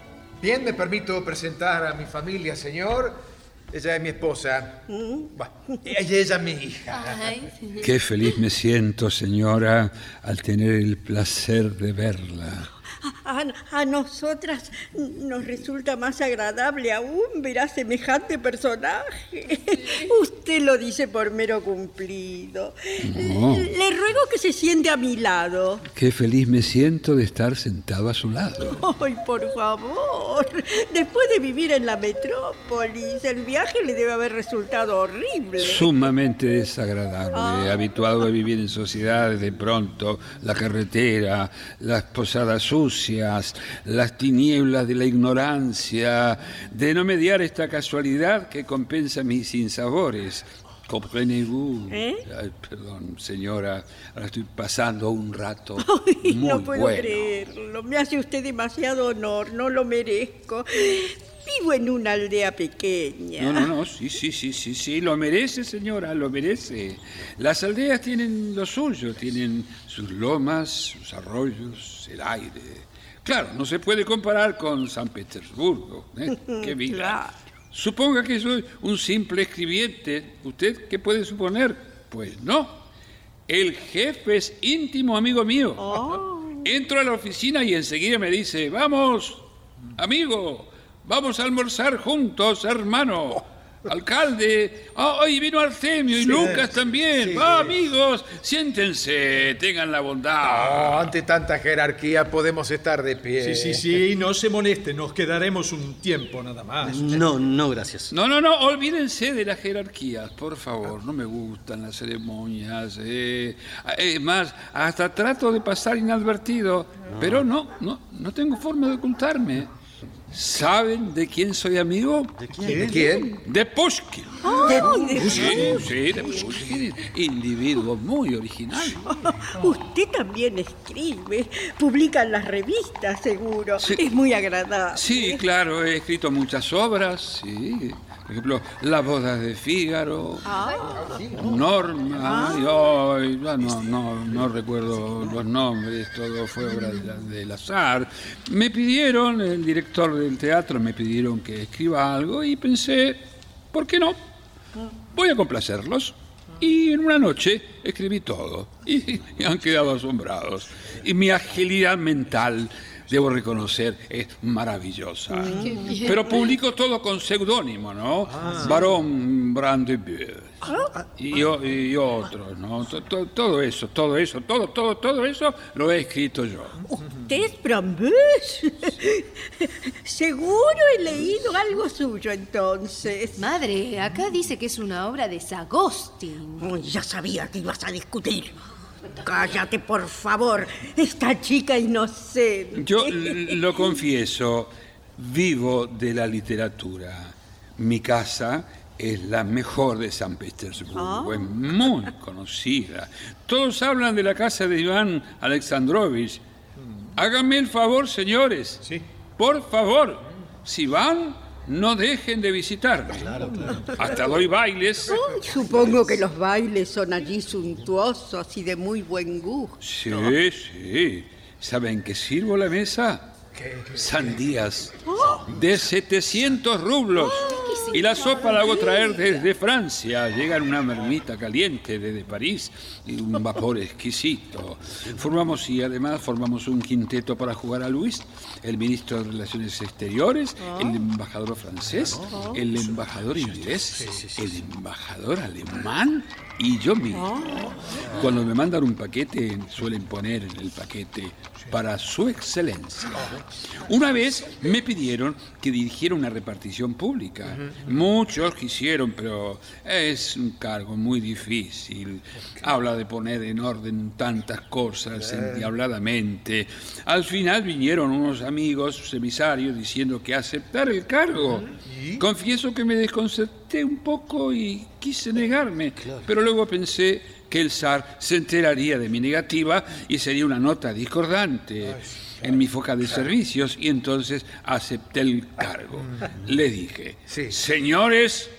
Bien, me permito presentar a mi familia, señor. Ella es mi esposa. Bah, Ella ella es mi hija. Qué feliz me siento, señora, al tener el placer de verla. A, a nosotras nos resulta más agradable aún ver a semejante personaje. Usted lo dice por mero cumplido. No. Le ruego que se siente a mi lado. Qué feliz me siento de estar sentado a su lado. Ay, por favor. Después de vivir en la metrópolis, el viaje le debe haber resultado horrible. Sumamente desagradable, habituado a vivir en sociedades, de pronto la carretera, las posadas las tinieblas de la ignorancia, de no mediar esta casualidad que compensa mis sinsabores. Comprenez-vous? ¿Eh? Ay, perdón, señora, ahora estoy pasando un rato Ay, muy no puedo bueno. creerlo. Me hace usted demasiado honor. No lo merezco. Vivo en una aldea pequeña. No, no, no, sí, sí, sí, sí, sí, lo merece, señora, lo merece. Las aldeas tienen lo suyo, tienen sus lomas, sus arroyos, el aire. Claro, no se puede comparar con San Petersburgo. ¿eh? ¡Qué vida! Claro. Suponga que soy un simple escribiente. ¿Usted qué puede suponer? Pues no. El jefe es íntimo amigo mío. Oh. Entro a la oficina y enseguida me dice, vamos, amigo, vamos a almorzar juntos, hermano. Alcalde, ah, hoy vino Artemio y Sí, Lucas también. sí. Va, amigos, siéntense, tengan la bondad. No, ante tanta jerarquía podemos estar de pie. Sí, sí, sí, no se moleste, nos quedaremos un tiempo nada más. No, no, gracias. No, no, no, olvídense de las jerarquías, por favor. No me gustan las ceremonias. eh. Es más, hasta trato de pasar inadvertido. Pero no, no, no tengo forma de ocultarme. ¿Saben de quién soy amigo? ¿De quién? ¿De quién? De Pushkin. Ay, de- Sí, sí, de Pushkin. Individuo muy original. Usted también escribe, publica en las revistas, seguro. Es muy agradable. Sí, claro, he escrito muchas obras, sí. Por ejemplo, La boda de Fígaro, Norma, y, ay, ya no, no, no recuerdo los nombres, todo fue obra de la- del azar. Me pidieron, el director del teatro me pidieron que escriba algo y pensé, ¿por qué no? Voy a complacerlos. Y en una noche escribí todo. Y, y han quedado asombrados. Y mi agilidad mental, debo reconocer, es maravillosa. Pero publico todo con seudónimo, ¿no? Barón Brandebeu. Y, o- y otros, ¿no? To- to- Todo eso, todo eso, todo, todo, todo eso lo he escrito yo. ¿Usted es Brambés? Seguro he leído algo suyo entonces. Madre, acá dice que es una obra de Sagostin. Uy, ya sabía que ibas a discutir. Cállate, por favor. Esta chica inocente. Yo lo confieso, vivo de la literatura. Mi casa es la mejor de San Petersburgo, es muy conocida. Todos hablan de la casa de Iván Alexandrovich. Háganme el favor, señores. Sí. Por favor, si van, no dejen de visitarme. Hasta doy bailes. Supongo que los bailes son allí suntuosos y de muy buen gusto. Sí, sí. ¿Saben qué sirvo la mesa? Sandías de 700 rublos. Y la sopa la hago traer desde Francia. Llega en una mermita caliente desde París y un vapor exquisito. Formamos y además formamos un quinteto para jugar a Luis, el ministro de Relaciones Exteriores, el embajador francés, el embajador inglés, el embajador alemán y yo mismo. Cuando me mandan un paquete, suelen poner en el paquete para su excelencia. Una vez me pidieron que dirigiera una repartición pública. Muchos quisieron, pero es un cargo muy difícil. Habla de poner en orden tantas cosas endiabladamente. Al final vinieron unos amigos emisarios diciendo que aceptar el cargo. Confieso que me un poco y quise negarme, pero luego pensé que el zar se enteraría de mi negativa y sería una nota discordante en mi foca de servicios y entonces acepté el cargo. Le dije, señores,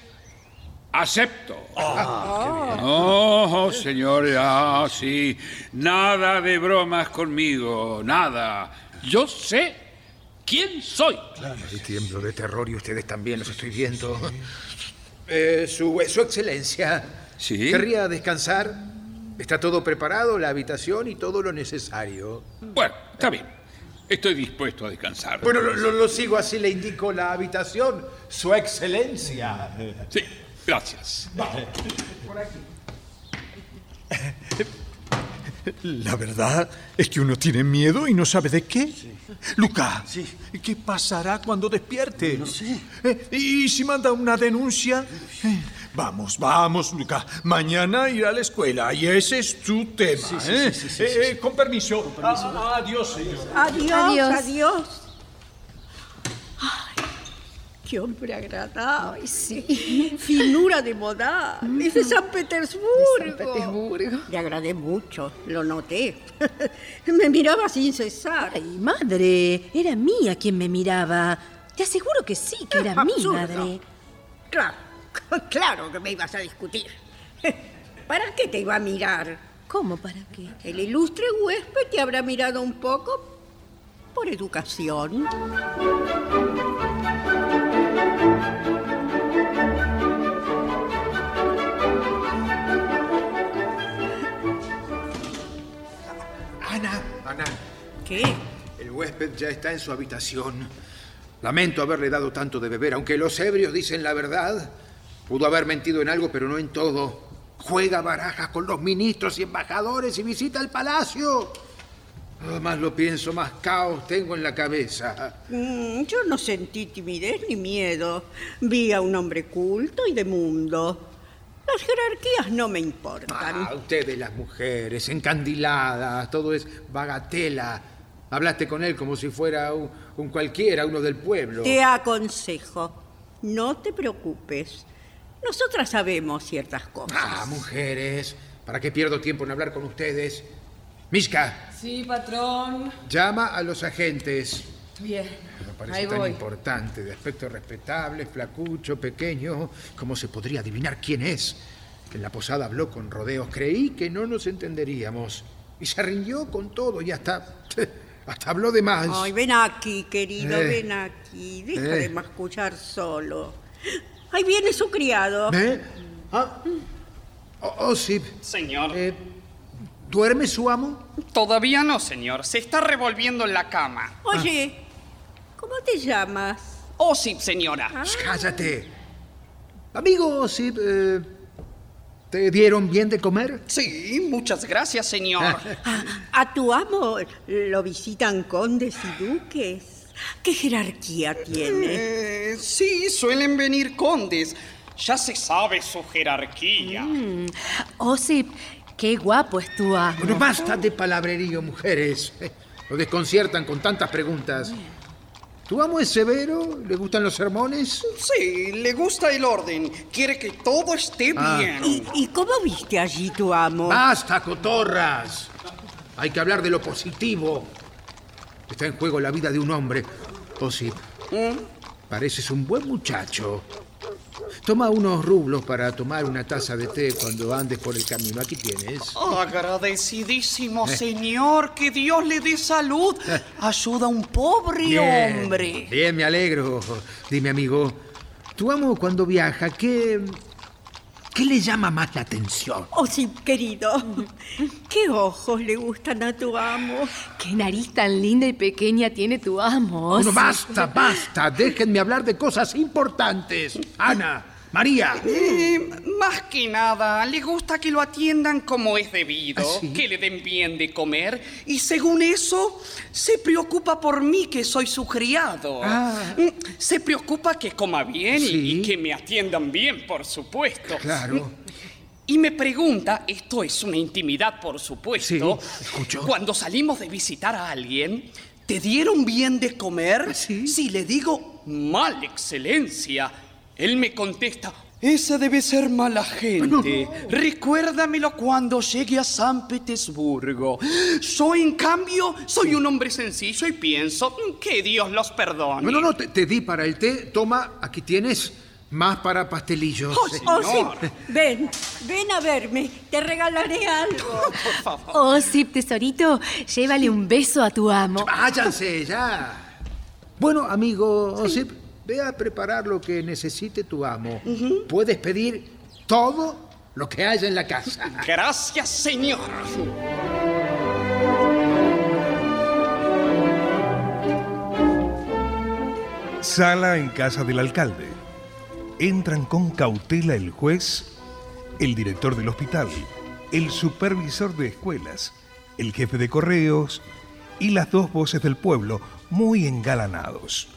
acepto. Ah, Oh, señores, ah, sí, nada de bromas conmigo, nada. Yo sé quién soy. Y tiemblo de terror y ustedes también los estoy viendo. Eh, su, su excelencia. Sí. ¿Querría descansar? Está todo preparado, la habitación y todo lo necesario. Bueno, está bien. Estoy dispuesto a descansar. Bueno, lo, lo- lo sigo así, le indico la habitación. Su excelencia. Sí, gracias. La verdad es que uno tiene miedo y no sabe de qué. Luca, ¿qué pasará cuando despierte? No sé. ¿Y si manda una denuncia? Eh, Vamos, vamos, Luca. Mañana irá a la escuela y ese es tu tema. Sí, sí, ¿eh? sí, sí, sí, Eh, sí. eh, con permiso. Ah, adiós, señor. Adiós, Adiós. adiós. Qué hombre agradable. sí. Finura de modal. Es de San Petersburgo. De San Petersburgo. Le agradé mucho, lo noté. me miraba sin cesar. Ay, madre, era mía quien me miraba. Te aseguro que sí, que era mi Absurdo. madre. Claro, claro que me ibas a discutir. ¿Para qué te iba a mirar? ¿Cómo para qué? El ilustre huésped te habrá mirado un poco por educación. Ana, Ana. ¿Qué? El huésped ya está en su habitación. Lamento haberle dado tanto de beber, aunque los ebrios dicen la verdad. Pudo haber mentido en algo, pero no en todo. Juega barajas con los ministros y embajadores y visita el palacio. Más lo pienso, más caos tengo en la cabeza. Mm, yo no sentí timidez ni miedo. Vi a un hombre culto y de mundo. Las jerarquías no me importan. Ah, ustedes las mujeres, encandiladas, todo es bagatela. Hablaste con él como si fuera un, un cualquiera, uno del pueblo. Te aconsejo, no te preocupes. Nosotras sabemos ciertas cosas. Ah, mujeres, ¿para qué pierdo tiempo en hablar con ustedes? Mishka, Sí, patrón. llama a los agentes. Bien. Me parece Ahí tan voy. importante, de aspecto respetable, flacucho, pequeño. ¿Cómo se podría adivinar quién es? En la posada habló con rodeos. Creí que no nos entenderíamos. Y se rindió con todo y hasta, hasta habló de más. Ay, ven aquí, querido, Eh. ven aquí. Deja Eh. de mascullar solo. Ahí viene su criado. ¿Eh? Ah. Oh, oh, sí. Señor. ¿Duerme su amo? Todavía no, señor. Se está revolviendo en la cama. Oye, ¿cómo te llamas? Osip, señora. Shh, Cállate. Amigo Osip, eh, ¿te dieron bien de comer? Sí, muchas gracias, señor. A tu amo lo visitan condes y duques. ¿Qué jerarquía tiene? Eh, sí, suelen venir condes. Ya se sabe su jerarquía. Mm. Osip, qué guapo es tu amo. Bueno, basta de palabrerío, mujeres. Lo desconciertan con tantas preguntas. ¿Tu amo es severo? ¿Le gustan los sermones? Sí, le gusta el orden. Quiere que todo esté Ah. bien. ¿Y, y cómo viste allí tu amo? ¡Basta, cotorras! Hay que hablar de lo positivo. Está en juego la vida de un hombre. Oh, sí. Pareces un buen muchacho. Toma unos rublos para tomar una taza de té cuando andes por el camino. Aquí tienes. Agradecidísimo Eh. señor, que Dios le dé salud. Ayuda a un pobre Bien, hombre. Bien, me alegro. Dime, amigo, tu amo cuando viaja, ¿qué, qué le llama más la atención? Oh, sí, querido. ¿Qué ojos le gustan a tu amo? Qué nariz tan linda y pequeña tiene tu amo. Sí. basta, basta. Déjenme hablar de cosas importantes. Ana, María. Eh, más que nada, le gusta que lo atiendan como es debido, ¿Ah, sí? que le den bien de comer y según eso se preocupa por mí que soy su criado. Ah. Mm, Se preocupa que coma bien Sí. y, que me atiendan bien, por supuesto. Claro. Y me pregunta, esto es una intimidad, por supuesto. Sí, escucho. Cuando salimos de visitar a alguien, ¿te dieron bien de comer? ¿Ah, sí? Si le digo, mal, excelencia, él me contesta, esa debe ser mala gente. Recuérdamelo cuando llegue a San Petersburgo. Yo, en cambio, soy un hombre sencillo y pienso "Mm, que Dios los perdone. No, no, no, te, te di para el té. Toma, aquí tienes más para pastelillos. Oh, Sí. Oh, Señor. sí. Ven, ven a verme. Te regalaré algo. Por favor. Oh, sí, tesorito, llévale un beso a tu amo. Váyanse ya. Bueno, amigo Osip, ve a preparar lo que necesite tu amo. Puedes pedir todo lo que haya en la casa. Gracias, señor. Sala en casa del alcalde. Entran con cautela el juez, el director del hospital, el supervisor de escuelas, el jefe de correos y las dos voces del pueblo, muy engalanados.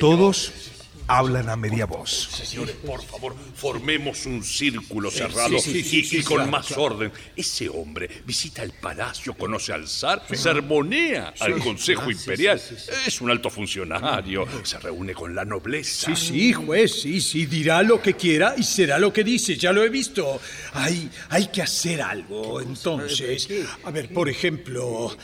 Todos hablan a media voz. Señores, por favor, formemos un círculo cerrado sí, sí, y, sí, sí, y con claro, más claro. orden. Ese hombre visita el palacio, conoce al zar, sermonea al Consejo Imperial. Es un alto funcionario, se reúne con la nobleza. Sí, sí, juez, sí, sí, dirá lo que quiera y será lo que dice, ya lo he visto. Hay, hay que hacer algo, entonces. A ver, por ejemplo,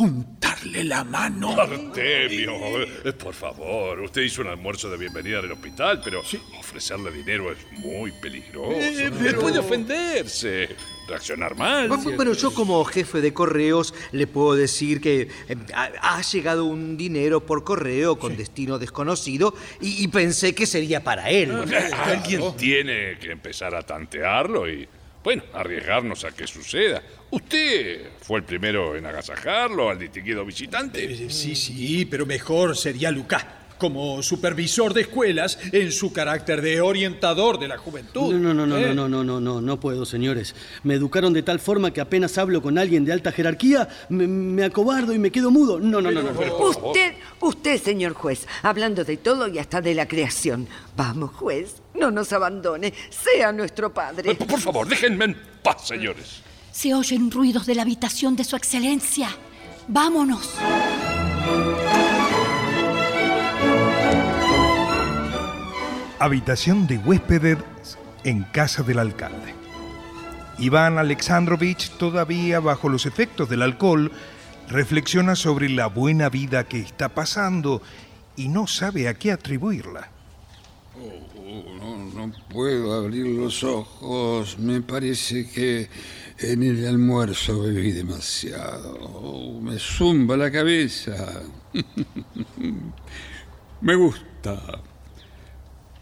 untarle la mano. Artemio, eh, por favor, usted hizo un almuerzo de bienvenida en el hospital, pero ofrecerle dinero es muy peligroso. Eh, Le puede ofenderse, reaccionar mal. Bueno, bueno, yo como jefe de correos le puedo decir que eh, ha, llegado un dinero por correo con destino desconocido y, y pensé que sería para él. Alguien tiene que empezar a tantearlo y, bueno, arriesgarnos a que suceda. Usted fue el primero en agasajarlo al distinguido visitante. Eh, Sí, sí, pero mejor sería Lucas, como supervisor de escuelas en su carácter de orientador de la juventud. No, no, no, no, ¿eh? no, no, no, no, no puedo, señores. Me educaron de tal forma que apenas hablo con alguien de alta jerarquía, me, me acobardo y me quedo mudo. No, no, no, no. no. Usted, usted, señor juez, hablando de todo y hasta de la creación. Vamos, juez, no nos abandone, sea nuestro padre. Por favor, déjenme en paz, señores. Se oyen ruidos de la habitación de su excelencia. Vámonos. Habitación de huéspedes en casa del alcalde. Iván Alexandrovich, todavía bajo los efectos del alcohol, reflexiona sobre la buena vida que está pasando y no sabe a qué atribuirla. Oh, no, no puedo abrir los ojos. Me parece que en el almuerzo bebí demasiado. Oh, me zumba la cabeza. me gusta.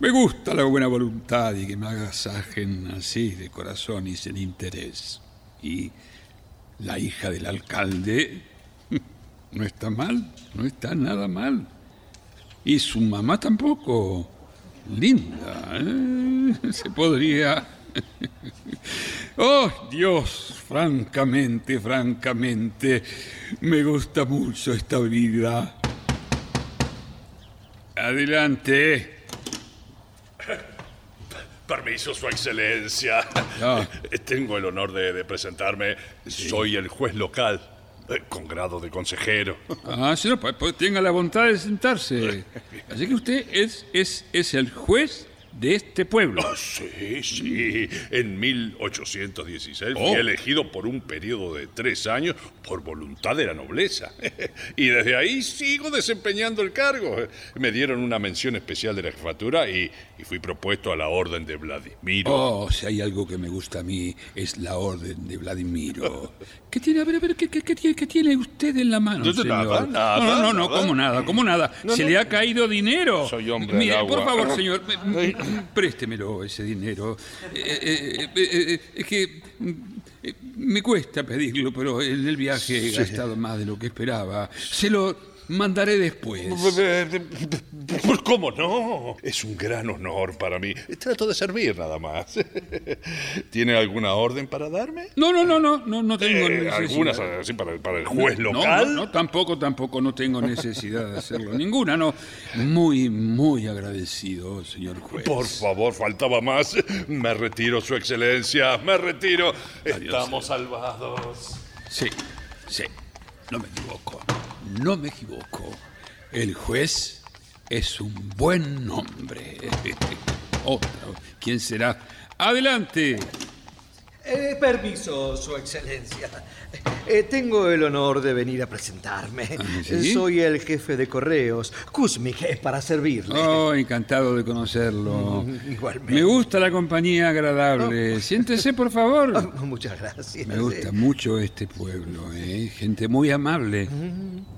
Me gusta la buena voluntad y que me agasajen así de corazón y sin interés. Y la hija del alcalde no está mal, no está nada mal. Y su mamá tampoco. Linda, ¿eh? Se podría... Oh, Dios, francamente, francamente, me gusta mucho esta vida. Adelante. Permiso, Su Excelencia. Ah. Tengo el honor de, de presentarme. Soy el juez local. eh, con grado de consejero. Ah, señor, pues, pues tenga la bondad de sentarse. Así que usted es, es, es el juez de este pueblo. Ah, sí, sí. En 1816 fui Oh. elegido por un periodo de tres años por voluntad de la nobleza. Y desde ahí sigo desempeñando el cargo. Me dieron una mención especial de la jefatura y, y fui propuesto a la orden de Vladimiro. Oh, si hay algo que me gusta a mí es la orden de Vladimiro. ¿Qué tiene? A ver, a ver, ¿qué, qué- qué tiene, qué tiene usted en la mano, No, no, señor? nada, nada, no, no, no, no, nada. ¿cómo nada? ¿Cómo nada? No, Se no. le ha caído dinero. Soy hombre Mire, del por agua. favor, señor, me- me- préstemelo ese dinero. Eh, eh, eh, es que me cuesta pedirlo, pero en el viaje he Sí. gastado más de lo que esperaba. Se lo mandaré después. Pues cómo no, es un gran honor para mí. Trato de servir nada más. ¿Tiene alguna orden para darme? No, no, no, no, no, no tengo Eh, necesidad. algunas así para, para el juez No, local. No, no, tampoco, tampoco, no tengo necesidad de hacerlo. Ninguna, no. Muy, muy agradecido, señor juez. Por favor, faltaba más. Me retiro, Su Excelencia, me retiro. Estamos salvados. Sí, sí, no me equivoco. No me equivoco. El juez es un buen nombre. Otro, ¿quién será? Adelante. Eh, permiso, Su Excelencia. Eh, tengo el honor de venir a presentarme. Ah, ¿sí? Soy el jefe de correos, Kuzmik, eh, para servirle. Oh, encantado de conocerlo. Mm, igualmente. Me gusta la compañía agradable. Siéntese, por favor. Oh, muchas gracias. Me gusta mucho este pueblo, ¿eh? gente muy amable.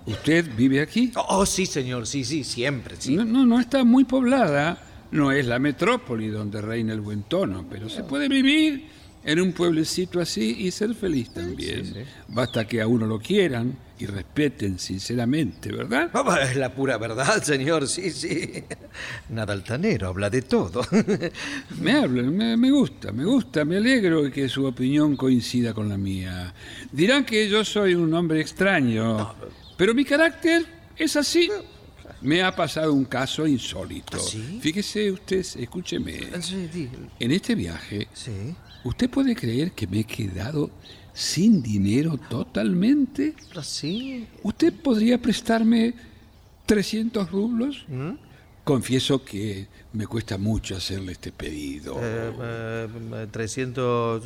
¿Usted vive aquí? Oh, sí, señor, sí, sí, siempre, sí. No, no, no está muy poblada. No es la metrópoli donde reina el buen tono, pero se puede vivir en un pueblecito así y ser feliz también. Basta que a uno lo quieran y respeten sinceramente, ¿verdad? Ah, Es la pura verdad, señor, sí, sí. Nada altanero, habla de todo. Me hablan, me, me gusta, me gusta, me alegro que su opinión coincida con la mía. Dirán que yo soy un hombre extraño, pero mi carácter es así. Me ha pasado un caso insólito. Fíjese usted, escúcheme. En este viaje, ¿usted puede creer que me he quedado sin dinero totalmente? ¿Sí? ¿Usted podría prestarme 300 rublos? ¿Mm? Confieso que me cuesta mucho hacerle este pedido. Eh, eh, 300...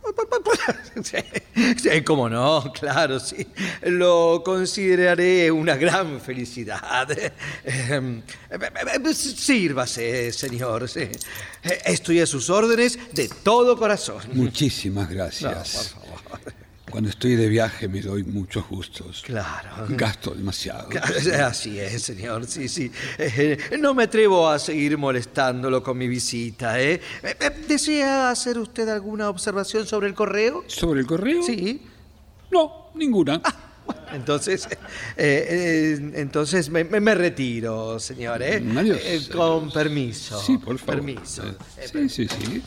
Sí, cómo no, claro, sí. Lo consideraré una gran felicidad. Eh, eh, eh, Sírvase, señor. sí. Estoy a sus órdenes de todo corazón. Muchísimas gracias. Cuando estoy de viaje me doy muchos gustos. Claro. Gasto demasiado. Así es, señor, sí, sí. Eh, no me atrevo a seguir molestándolo con mi visita, ¿eh? Eh, eh, ¿Desea hacer usted alguna observación sobre el correo? ¿Sobre el correo? Sí. No, ninguna. Entonces, eh, eh, entonces me, me- retiro, señor, ¿eh? Adiós. Con permiso. Sí, por favor. Permiso. Sí, sí, sí.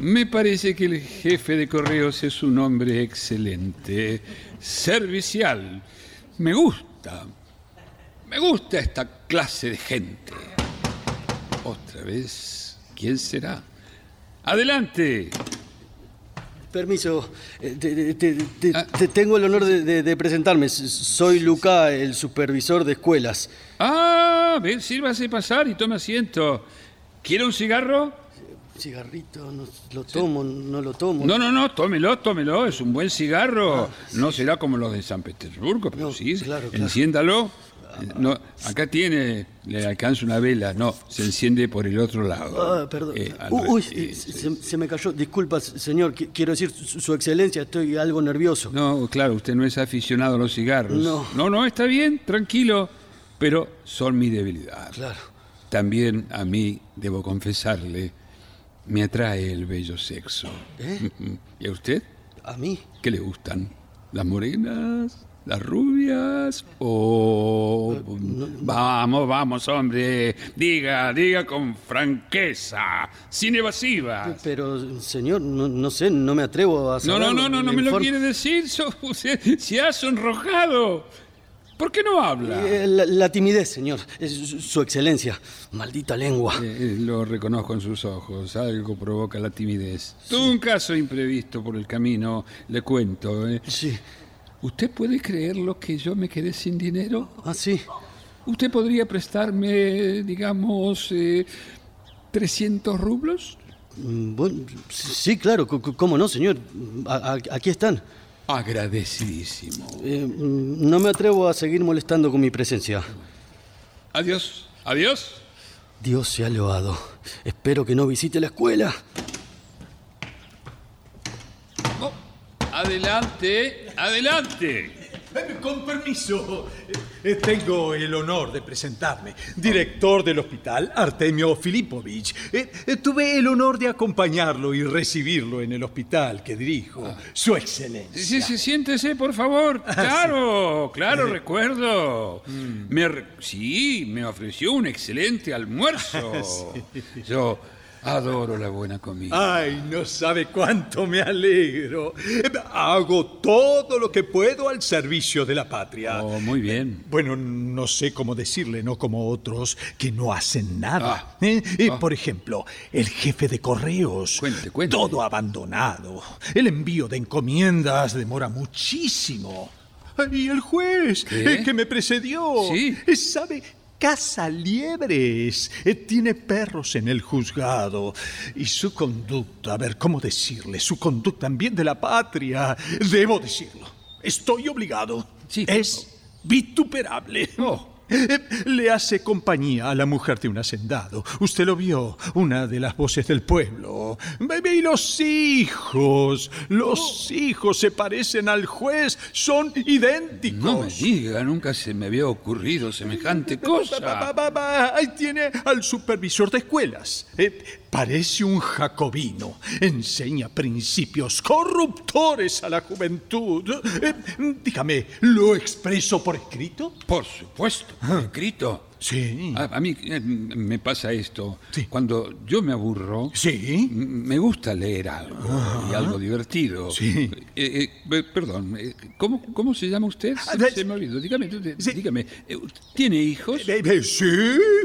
Me parece que el jefe de correos es un hombre excelente, servicial. Me gusta. Me gusta esta clase de gente. Otra vez, ¿quién será? Adelante. Permiso, eh, te- te- te- te- tengo el honor de, de- de presentarme. Soy Luca, el supervisor de escuelas. Ah, ven, sírvase pasar y tome asiento. ¿Quiere un cigarro? Cigarrito, no lo tomo, no lo tomo. No, no, no, tómelo, tómelo. Es un buen cigarro. No será como los de San Petersburgo, pero sí, claro. enciéndalo. No, acá tiene, le alcanza una vela. No, se enciende por el otro lado. Ah, perdón. Eh, Uy, uy, se, se me cayó. Disculpa, señor. Qui- Quiero decir, su, su excelencia, estoy algo nervioso. No, claro, usted no es aficionado a los cigarros. No. no, no, está bien, tranquilo. Pero son mi debilidad. Claro. También a mí, debo confesarle, me atrae el bello sexo. ¿Eh? ¿Y a usted? ¿A mí? ¿Qué le gustan? ¿Las morenas? ¿Las rubias? ¿O...? Vamos, vamos, hombre. Diga, diga con franqueza, sin evasivas. Pero, señor, no, sé, no me atrevo a No, no, no, no, no me lo informo. quiere decir. so- usted se ha sonrojado. ¿Por qué no habla? Eh, la, la timidez, señor. Es su, su excelencia. Maldita lengua. Eh, eh, lo reconozco en sus ojos. Algo provoca la timidez. Tuve un caso imprevisto por el camino, le cuento. ¿eh? Sí. ¿Usted puede creerlo que yo me quedé sin dinero? Ah, sí. ¿Usted podría prestarme, digamos, eh, 300 rublos? Mm, Bueno, sí, claro. ¿Cómo no, señor? A- a- aquí están. Agradecidísimo. Eh, mm, no me atrevo a seguir molestando con mi presencia. Adiós. Adiós. Dios se ha loado. Espero que no visite la escuela. Adelante, adelante. Eh, Con permiso, eh, tengo el honor de presentarme. Director del hospital, Artemio Filipovich. Eh, eh, tuve el honor de acompañarlo y recibirlo en el hospital que dirijo. Su excelencia. Sí, sí, siéntese, por favor. Claro, claro, recuerdo. Me re- sí, me ofreció un excelente almuerzo. Yo adoro la buena comida. Ay, no sabe cuánto me alegro. Hago todo lo que puedo al servicio de la patria. Oh, muy bien. Bueno, no sé cómo decirle, no como otros que no hacen nada. Ah. ¿eh? Ah. Por ejemplo, el jefe de correos. Cuente, cuente. Todo abandonado. El envío de encomiendas demora muchísimo. Y el juez ¿Qué? el que me precedió. Sí. ¿Sabe? Caza liebres, eh, tiene perros en el juzgado. Y su conducta, a ver, ¿cómo decirle? Su conducta en bien de la patria, debo decirlo, estoy obligado, es vituperable. Eh, Le hace compañía a la mujer de un hacendado. Usted lo vio, una de las voces del pueblo. Y los hijos, los hijos se parecen al juez, son idénticos. No me diga, nunca se me había ocurrido semejante cosa. Ahí tiene al supervisor de escuelas. Eh, parece un jacobino. Enseña principios corruptores a la juventud. Eh, dígame, ¿lo expreso por escrito? Por supuesto, por escrito. Sí. A, a mí eh, me pasa esto. Cuando yo me aburro, ¿Sí? me gusta leer algo y algo divertido. Sí. Eh, eh, pe- perdón, ¿cómo, ¿cómo se llama usted? Ah, Se, me olvidó. Dígame, dígame, ¿tiene hijos? Sí,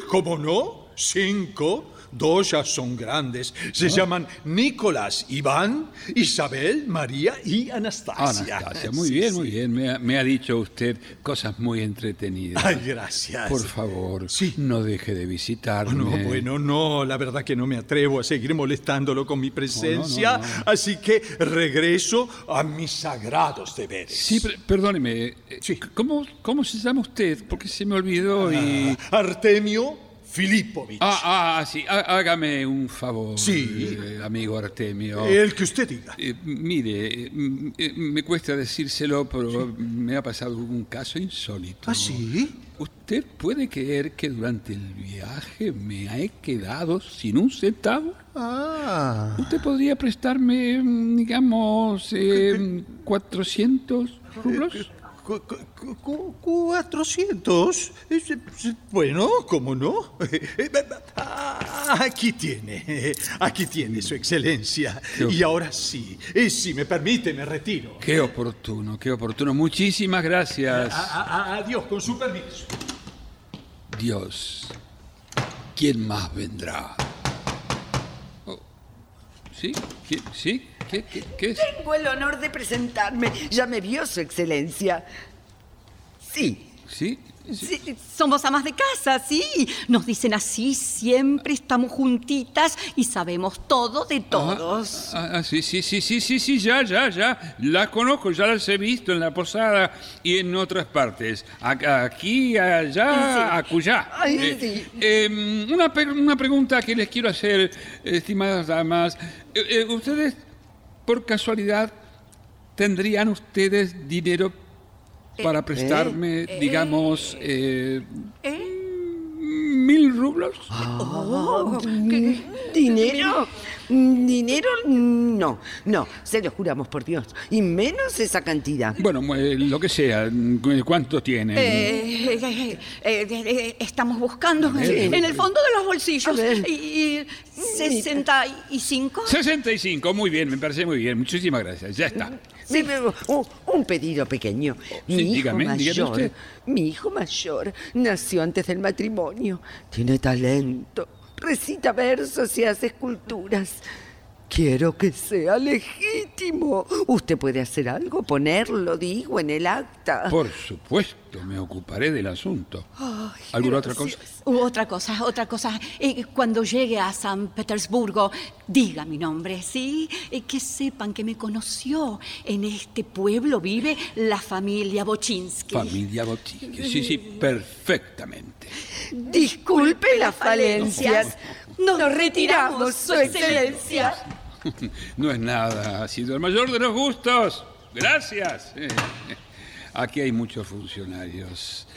¿cómo no? Cinco. Dos ya son grandes. Se Ah. llaman Nicolás, Iván, Isabel, María y Anastasia. Anastasia, muy Sí, bien, sí. muy bien. Me ha, me ha dicho usted cosas muy entretenidas. Ay, gracias. Por favor, no deje de visitarme. No, bueno, no, la verdad que no me atrevo a seguir molestándolo con mi presencia, No, no, no, así que regreso a mis sagrados deberes. Sí, per- perdóneme. eh, ¿cómo, ¿Cómo se llama usted? Porque se me olvidó y... Artemio Filipovich. Ah, ah, sí, há- hágame un favor, Sí. eh, amigo Artemio. El que usted diga. Eh, mire, eh, me cuesta decírselo, pero me ha pasado un caso insólito. ¿Ah, sí? ¿Usted puede creer que durante el viaje me he quedado sin un centavo? Ah. ¿Usted podría prestarme, mm, digamos, eh, 400 rublos? Cu- cu- cu- ¿Cuatrocientos? Es- es- Bueno, ¿cómo no? Ah, Aquí tiene, aquí tiene, Su Excelencia. Y ahora sí, eh, si me permite, me retiro. Qué oportuno, qué oportuno. Muchísimas gracias. A- a- Adiós, con su permiso. Dios, ¿quién más vendrá? ¿Sí? ¿Qué- ¿Sí? ¿Qué, qué, qué es? Tengo el honor de presentarme. Ya me vio su excelencia. Sí. ¿Sí? Sí, somos amas de casa, sí. Nos dicen así, siempre estamos juntitas y sabemos todo de todos. Ah, ah, sí, sí, sí, sí, sí, sí, ya, ya, ya. Las conozco, ya las he visto en la posada y en otras partes. Aquí, allá, acullá. Ay, Eh, sí. eh, una, pe- una pregunta que les quiero hacer, estimadas damas. Eh, eh, ¿Ustedes, por casualidad, tendrían ustedes dinero para Eh, prestarme, eh, digamos, eh, mil rublos? Oh, ¿Dinero? Dinero, no, no, se lo juramos por Dios. Y menos esa cantidad. Bueno, eh, lo que sea. ¿Cuánto tiene? Eh, eh, eh, eh, estamos buscando en, en el fondo de los bolsillos. Y, y 65. 65, muy bien, me parece muy bien. Muchísimas gracias, ya está. Sí, pero un, un pedido pequeño. Mi Sí, hijo dígame, dígame mayor, usted. mi hijo mayor nació antes del matrimonio. Tiene talento, recita versos y hace esculturas. Quiero que sea legítimo. Usted puede hacer algo, ponerlo, digo, en el acta. Por supuesto, me ocuparé del asunto. Ay, ¿Alguna otra cosa? Otra cosa, otra cosa. Eh, cuando llegue a San Petersburgo, diga mi nombre, ¿sí? Eh, que sepan que me conoció. En este pueblo vive la familia Bochinsky. Familia Botique. Sí, sí, perfectamente. Disculpe las falencias. Nos, Nos retiramos, Su Excelencia. No es nada, ha sido el mayor de los gustos. Gracias. Aquí hay muchos funcionarios.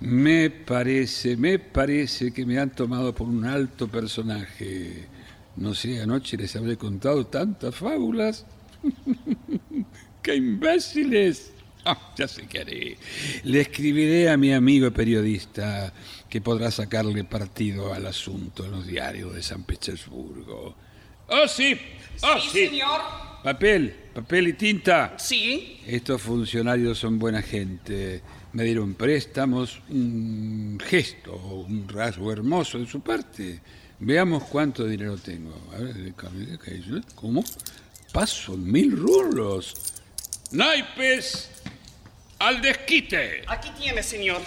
Me parece, me parece que me han tomado por un alto personaje. No sé, anoche les habré contado tantas fábulas. ¡Qué imbéciles! Ah, ya sé qué haré. Le escribiré a mi amigo periodista que podrá sacarle partido al asunto en los diarios de San Petersburgo. ¡Oh, sí! ¡Oh, sí! señor. Papel, papel y tinta. Sí. Estos funcionarios son buena gente. Me dieron préstamos, un gesto, un rasgo hermoso de su parte. Veamos cuánto dinero tengo. A ver, ¿cómo? Paso mil rublos. ¡Naipes! ¡Al desquite! Aquí tiene, señor.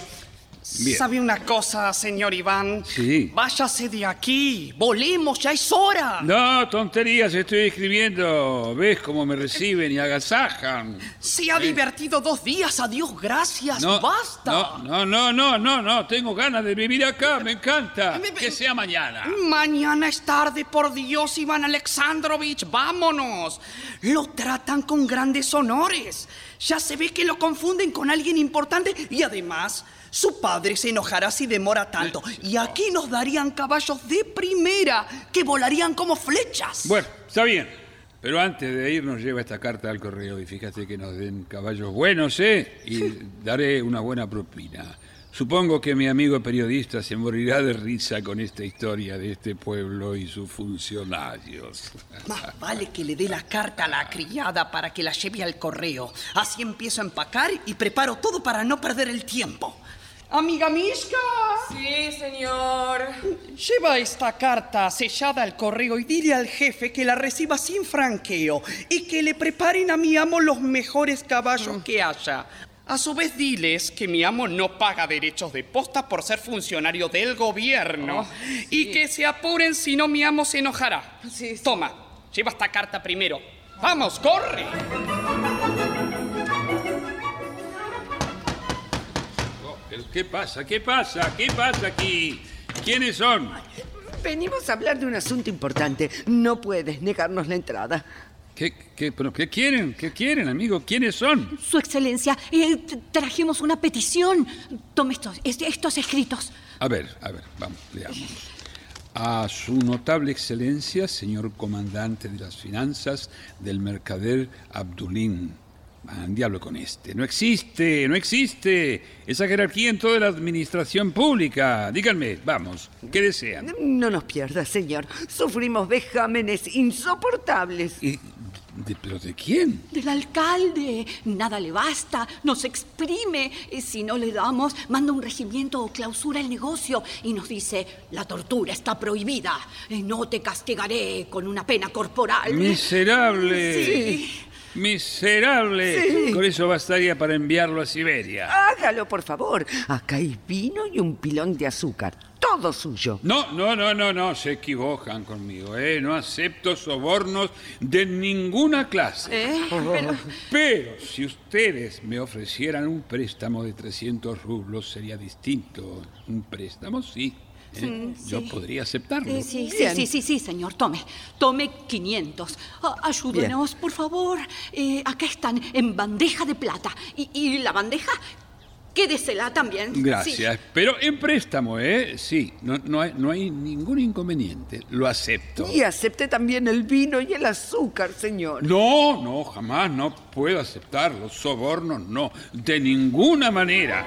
Bien. ¿Sabe una cosa, señor Iván? Sí. Váyase de aquí. Volemos, ya es hora. No, tonterías, estoy escribiendo. ¿Ves cómo me reciben y agasajan? Se ha divertido dos días, adiós, gracias. No, Basta. No, no, no, no, no, no. Tengo ganas de vivir acá, me encanta. Que sea mañana. Mañana es tarde, por Dios, Iván Alexandrovich, vámonos. Lo tratan con grandes honores. Ya se ve que lo confunden con alguien importante y además su padre se enojará si demora tanto. Y aquí nos darían caballos de primera que volarían como flechas. Bueno, está bien. Pero antes de irnos lleva esta carta al correo y fíjate que nos den caballos buenos, ¿eh? Y daré una buena propina. Supongo que mi amigo periodista se morirá de risa con esta historia de este pueblo y sus funcionarios. Más vale que le dé la carta a la criada para que la lleve al correo. Así empiezo a empacar y preparo todo para no perder el tiempo. Amiga Mishka. Sí, señor. Lleva esta carta sellada al correo y dile al jefe que la reciba sin franqueo y que le preparen a mi amo los mejores caballos que haya. A su vez, diles que mi amo no paga derechos de posta por ser funcionario del gobierno Oh, y que se apuren si no mi amo se enojará. Toma, lleva esta carta primero. Vamos, corre. Qué pasa? ¿Qué pasa? ¿Qué pasa aquí? ¿Quiénes son? Venimos a hablar de un asunto importante. No puedes negarnos la entrada. ¿Qué, qué, pero qué quieren? ¿Qué quieren, amigo? ¿Quiénes son? Su excelencia, eh, trajimos una petición. Tome estos, est- estos escritos. A ver, a ver, vamos, leamos. A su notable excelencia, señor comandante de las finanzas del mercader Abdulín. Diablo con este. No existe, no existe. Esa jerarquía en toda la administración pública. Díganme, vamos, ¿qué desean? No nos pierdas, señor. Sufrimos vejámenes insoportables. ¿Y de, ¿Pero de quién? Del alcalde. Nada le basta. Nos exprime. Eh, Si no le damos, manda un regimiento o clausura el negocio y nos dice, la tortura está prohibida. Eh, No te castigaré con una pena corporal. Miserable. Sí. Miserable. Sí. Con eso bastaría para enviarlo a Siberia. Hágalo, por favor. Acá hay vino y un pilón de azúcar. Todo suyo. No, no, no, no, no, se equivocan conmigo, ¿eh? No acepto sobornos de ninguna clase. Eh, pero- Pero si ustedes me ofrecieran un préstamo de 300 rublos, sería distinto. Un préstamo, sí. ¿Eh? Yo sí. podría aceptarlo. Sí, sí, sí, sí, sí, señor. Tome, tome 500. Ah, ayúdenos, por favor. Eh, acá están, en bandeja de plata. Y, y la bandeja quédesela también. Gracias. Pero en préstamo, ¿eh? Sí, no, no, hay, no hay ningún inconveniente. Lo acepto. Y acepte también el vino y el azúcar, señor. No, no, jamás no puedo aceptarlo. Sobornos, no. De ninguna manera.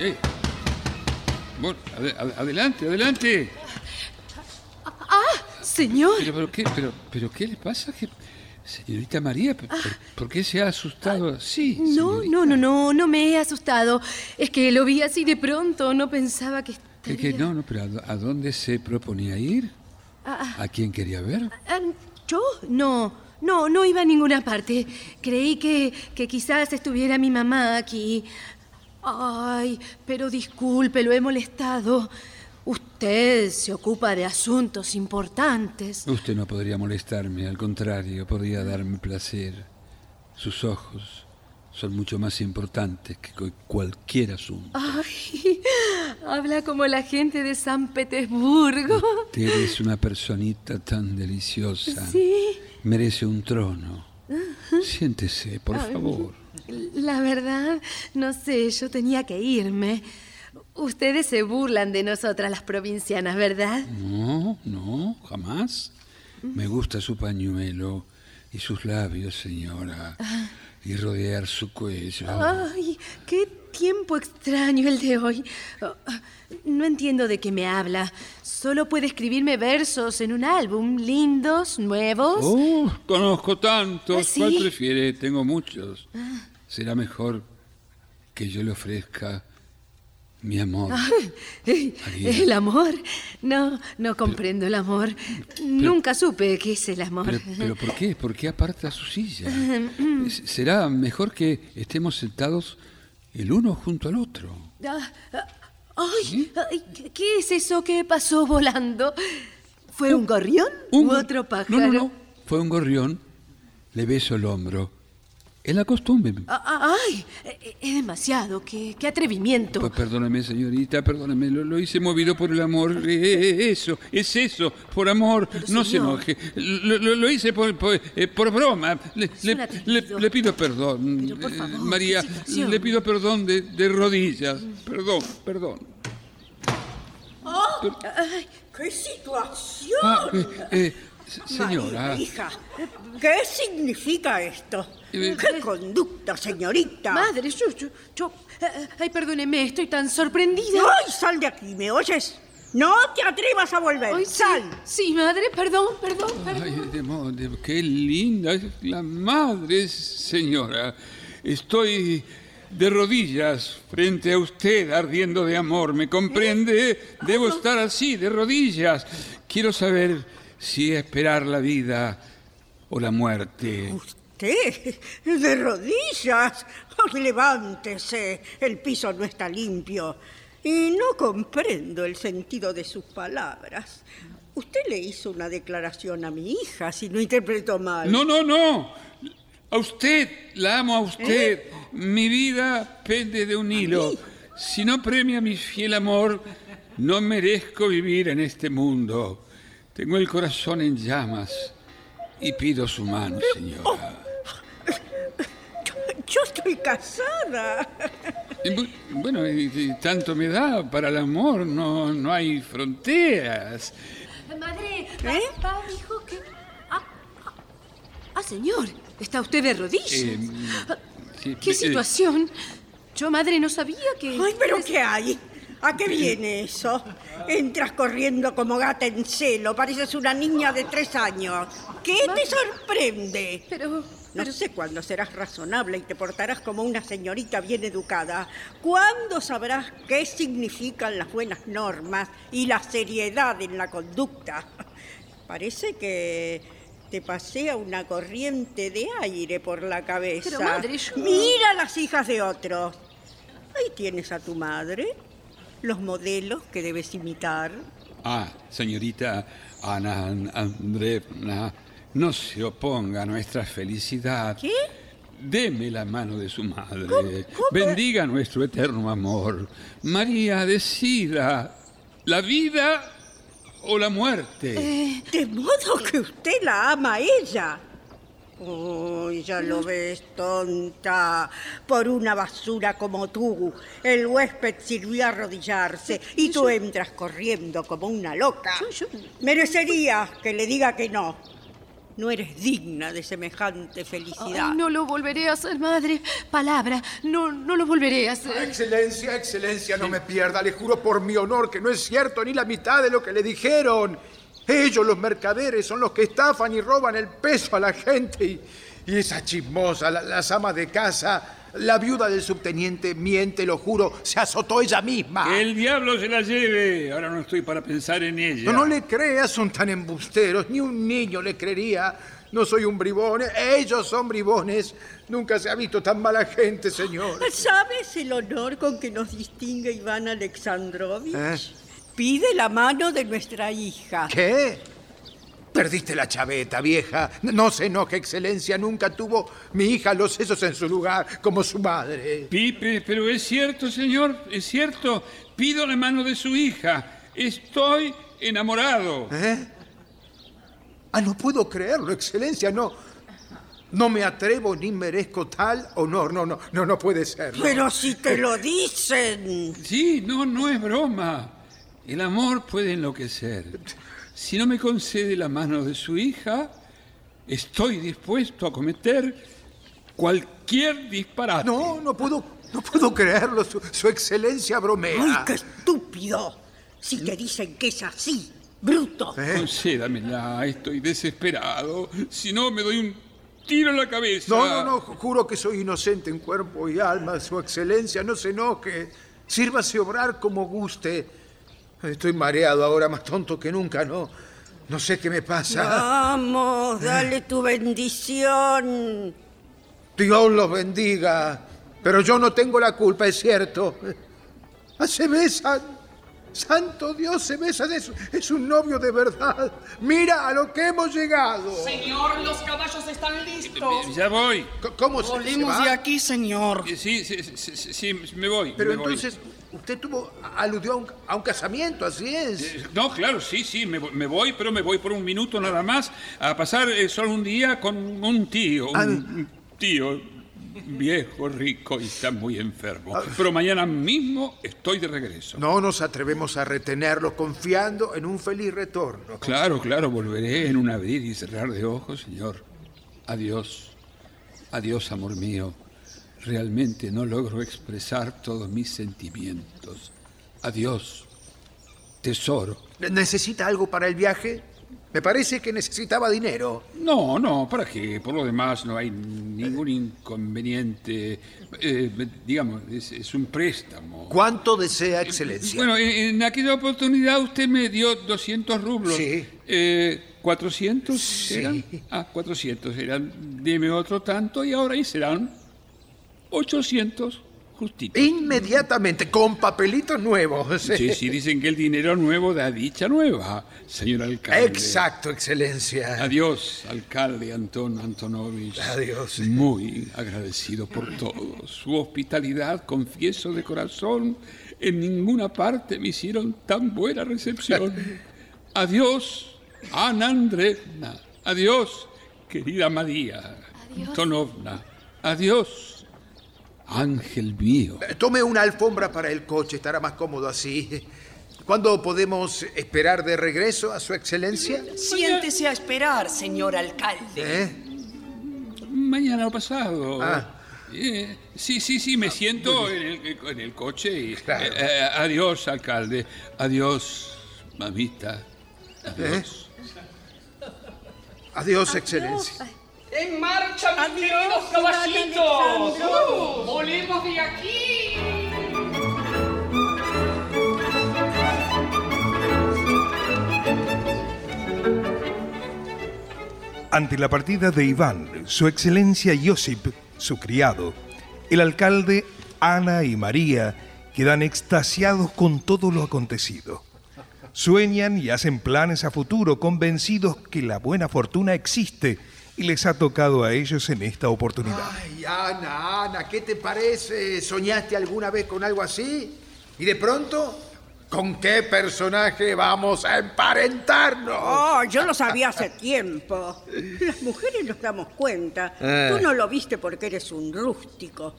Eh. Bueno, ade- ade- adelante, adelante. Ah, señor. Pero, pero, ¿qué, pero, pero, ¿qué le pasa? ¿Qué- Señorita María, ¿por, qué se ha asustado así? No, no, no, no, no me he asustado. Es que lo vi así de pronto, no pensaba que ¿Qué, qué? No, no, pero ¿a, dó- a dónde se proponía ir? Ah, ¿A quién quería ver? ah, ¿Yo? No, no, no iba a ninguna parte. Creí que, que quizás estuviera mi mamá aquí. Ay, pero disculpe, lo he molestado. Usted se ocupa de asuntos importantes. Usted no podría molestarme, al contrario, podría darme placer. Sus ojos son mucho más importantes que cu- cualquier asunto. Ay, habla como la gente de San Petersburgo. Usted es una personita tan deliciosa. Sí. Merece un trono. Siéntese, por favor. La verdad, no sé, yo tenía que irme. Ustedes se burlan de nosotras las provincianas, ¿verdad? No, no, jamás. Me gusta su pañuelo y sus labios, señora. Ah. Y rodear su cuello. Ay, qué tiempo extraño el de hoy. No entiendo de qué me habla. Solo puede escribirme versos en un álbum, lindos, nuevos. Oh, conozco tantos. ¿Ah, sí? ¿Cuál prefiere? Tengo muchos. Ah. Será mejor que yo le ofrezca mi amor. María. el amor. No, no comprendo el amor. Nunca supe qué es el amor. Pero, pero ¿por qué? ¿Por qué aparta su silla? Será mejor que estemos sentados el uno junto al otro. Ah, ah, Ay, ay, ¿qué- ¿qué es eso que pasó volando? ¿Fue un gorrión un u otro pájaro? No, no, no. Fue un gorrión. Le beso el hombro. Es la costumbre. Ah, ah, Ay, eh, es demasiado. Qué, qué atrevimiento. Pues perdóneme, señorita, perdóneme, lo, lo hice movido por el amor. Eh, eh, eso, es eso, por amor. no se enoje. Lo, lo- lo hice por, por, eh, por broma. Le, le- un le- le pido perdón. por eh, favor, María, le pido perdón de, de rodillas. Perdón, perdón. ¡Oh! Ay, ¡Qué situación! Ah, eh, eh, señora. María, hija, ¿qué significa esto? Eh, ¿Qué conducta, señorita? Madre, yo, yo, yo- eh, Ay, perdóneme, estoy tan sorprendida. ¡Ay, sal de aquí! ¿Me oyes? ¡No te atrevas a volver! Ay, ¡Sal! Sí, madre, perdón, perdón, perdón. Ay, de modo, de- qué linda es la madre, señora. Estoy de rodillas frente a usted, ardiendo de amor. ¿Me comprende? Debo estar así, de rodillas. Quiero saber si esperar la vida o la muerte. ¿Usted? ¿De rodillas? Levántese. El piso no está limpio. Y no comprendo el sentido de sus palabras. Usted le hizo una declaración a mi hija, si no interpretó mal. No, no, no. A usted, la amo a usted. Mi vida pende de un hilo. Si no premia mi fiel amor, no merezco vivir en este mundo. Tengo el corazón en llamas y pido su mano, señora. Yo estoy casada. Bueno, y, y tanto me da para el amor, no, no hay fronteras. Madre, ¿Eh? papá dijo que... Ah, ah, ah, señor, ¿está usted de rodillas? Eh, sí, ¿Qué eh, situación? Yo, madre, no sabía que... Ay, pero ¿qué hay? ¿A qué viene eso? Entras corriendo como gata en celo, pareces una niña de tres años. ¿Qué te sorprende? Pero... No sé cuándo serás razonable y te portarás como una señorita bien educada. ¿Cuándo sabrás qué significan las buenas normas y la seriedad en la conducta? Parece que te pasea una corriente de aire por la cabeza. Pero, madre, yo- Mira las hijas de otros. Ahí tienes a tu madre, los modelos que debes imitar. Ah, señorita Ana An- Andreevna, no se oponga a nuestra felicidad. ¿Qué? Deme la mano de su madre. Bendiga nuestro eterno amor. María, decida, ¿la vida o la muerte. Eh, de modo que usted la ama a ella. Uy, ya lo ves, tonta. Por una basura como tú, el huésped sirvió a arrodillarse y tú entras corriendo como una loca. Merecería que le diga que no. No eres digna de semejante felicidad. Ay, no lo volveré a hacer, madre. Palabra, no, no lo volveré a hacer. Excelencia, excelencia, no me pierda. Le juro por mi honor que no es cierto ni la mitad de lo que le dijeron. Ellos, los mercaderes, son los que estafan y roban el peso a la gente. Y, y esa chismosa, la- las amas de casa, la viuda del subteniente, miente, lo juro, se azotó ella misma. Que el diablo se la lleve. Ahora no estoy para pensar en ella. No, no le creas, son tan embusteros, ni un niño le creería. No soy un bribón, ellos son bribones. Nunca se ha visto tan mala gente, señor. ¿Sabes el honor con que nos distingue Iván Alexandrovich? ¿Eh? Pide la mano de nuestra hija. ¿Qué? Perdiste la chaveta, vieja. No se enoje, excelencia. Nunca tuvo mi hija los sesos en su lugar, como su madre. Pipe, pero es cierto, señor, es cierto. Pido la mano de su hija. Estoy enamorado. ¿Eh? Ah, no puedo creerlo, excelencia. No. No me atrevo ni merezco tal honor. No, no, no, no puede ser. no. Pero si te lo dicen. Sí, no, no es broma. El amor puede enloquecer. Si no me concede la mano de su hija, estoy dispuesto a cometer cualquier disparate. No, no puedo, no puedo creerlo. Su, su excelencia bromea. ¡Ay, qué estúpido! Si te dicen que es así, bruto. ¿Eh? Concédamela, estoy desesperado. Si no, me doy un tiro en la cabeza. No, no, no, juro que soy inocente en cuerpo y alma. Su excelencia, no se enoje. Sírvase obrar como guste. Estoy mareado ahora, más tonto que nunca, ¿no? No sé qué me pasa. Vamos, dale tu bendición. Dios los bendiga. Pero yo no tengo la culpa, es cierto. Ah, Se besan. Santo Dios, se besan. Es, es un novio de verdad. Mira a lo que hemos llegado. Señor, los caballos están listos. Ya voy. ¿Cómo se, se Volvemos va? de aquí, señor. Sí, sí, sí, sí, me voy. Pero me voy. Usted tuvo, aludió a un, a un casamiento, así es. Eh, No, claro, sí, sí, me, voy- me voy, pero me voy por un minuto nada más a pasar eh, solo un día con un tío, un Ah. un tío viejo, rico y está muy enfermo. Pero mañana mismo estoy de regreso. No nos atrevemos a retenerlo confiando en un feliz retorno. Claro, claro, volveré en un abrir y cerrar de ojos, señor. Adiós. Adiós, amor mío. Realmente no logro expresar todos mis sentimientos. Adiós, tesoro. ¿Necesita algo para el viaje? Me parece que necesitaba dinero. No, no, ¿para qué? Por lo demás no hay ningún inconveniente. Eh, digamos, es, es un préstamo. ¿Cuánto desea, excelencia? Bueno, en, en aquella oportunidad usted me dio 200 rublos. Sí. Eh, ¿400 eran? Ah, 400 eran. Deme otro tanto y ahora ahí serán 800 justitos. Inmediatamente, con papelitos nuevos. Sí, sí, dicen que el dinero nuevo da dicha nueva, señor alcalde. Exacto, excelencia. Adiós, alcalde Antón Antonovich. Adiós. Muy agradecido por todo. Su hospitalidad, confieso de corazón, en ninguna parte me hicieron tan buena recepción. Adiós, Ana Andreevna. Adiós, querida María Antonovna. Adiós, ángel mío. Tome una alfombra para el coche, estará más cómodo así. ¿Cuándo podemos esperar de regreso a su excelencia? Siéntese a esperar, señor alcalde. ¿Eh? Mañana o pasado. Ah. Eh, sí, sí, sí, me siento en el, en el coche y... eh, eh, adiós, alcalde. Adiós, mamita. Adiós. Adiós, excelencia. ¡En marcha, mis Adiós, queridos caballitos! ¡Uh! ¡Volemos de aquí! Ante la partida de Iván, su excelencia Josip, su criado, el alcalde, Ana y María quedan extasiados con todo lo acontecido. Sueñan y hacen planes a futuro, convencidos que la buena fortuna existe y les ha tocado a ellos en esta oportunidad. Ay, Ana, Ana, ¿qué te parece? ¿Soñaste alguna vez con algo así? ¿Y de pronto? ¿Con qué personaje vamos a emparentarnos? Oh, yo lo sabía hace tiempo. Las mujeres nos damos cuenta. Eh. Tú no lo viste porque eres un rústico.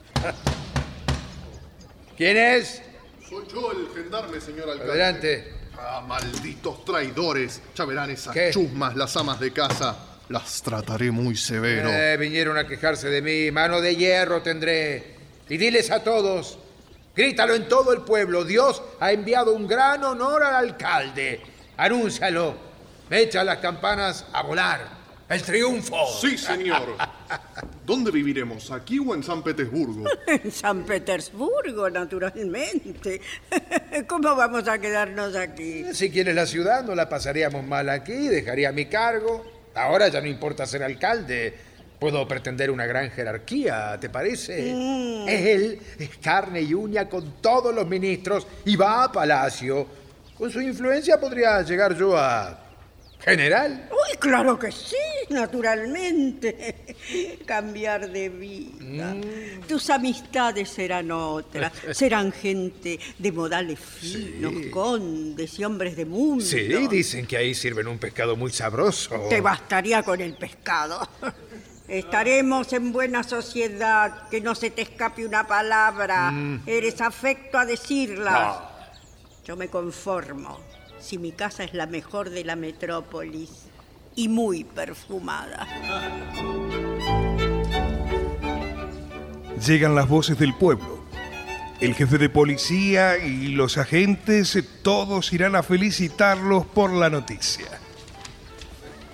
¿Quién es? Soy yo el gendarme, señor alcalde. Adelante. Ah, malditos traidores. Ya verán esas ¿Qué? chusmas, las amas de casa. Las trataré muy severo. Eh, vinieron a quejarse de mí. Mano de hierro tendré. Y diles a todos, grítalo en todo el pueblo. Dios ha enviado un gran honor al alcalde. Anúncialo. Echa las campanas a volar. El triunfo. Sí, señor. ¿Dónde viviremos? ¿Aquí o en San Petersburgo? En San Petersburgo, naturalmente. ¿Cómo vamos a quedarnos aquí? Si quieres la ciudad, no la pasaríamos mal aquí, dejaría mi cargo. Ahora ya no importa ser alcalde. Puedo pretender una gran jerarquía, ¿te parece? Mm. Él es carne y uña con todos los ministros y va a palacio. Con su influencia podría llegar yo a general. Uy, claro que sí, naturalmente. Cambiar de vida. Mm. Tus amistades serán otras. Serán gente de modales finos, condes y hombres de mundo. Sí, dicen que ahí sirven un pescado muy sabroso. Te bastaría con el pescado. Estaremos en buena sociedad, que no se te escape una palabra. Mm. Eres afecto a decirlas. Yo me conformo si mi casa es la mejor de la metrópolis y muy perfumada. Llegan las voces del pueblo. El jefe de policía y los agentes, todos irán a felicitarlos por la noticia.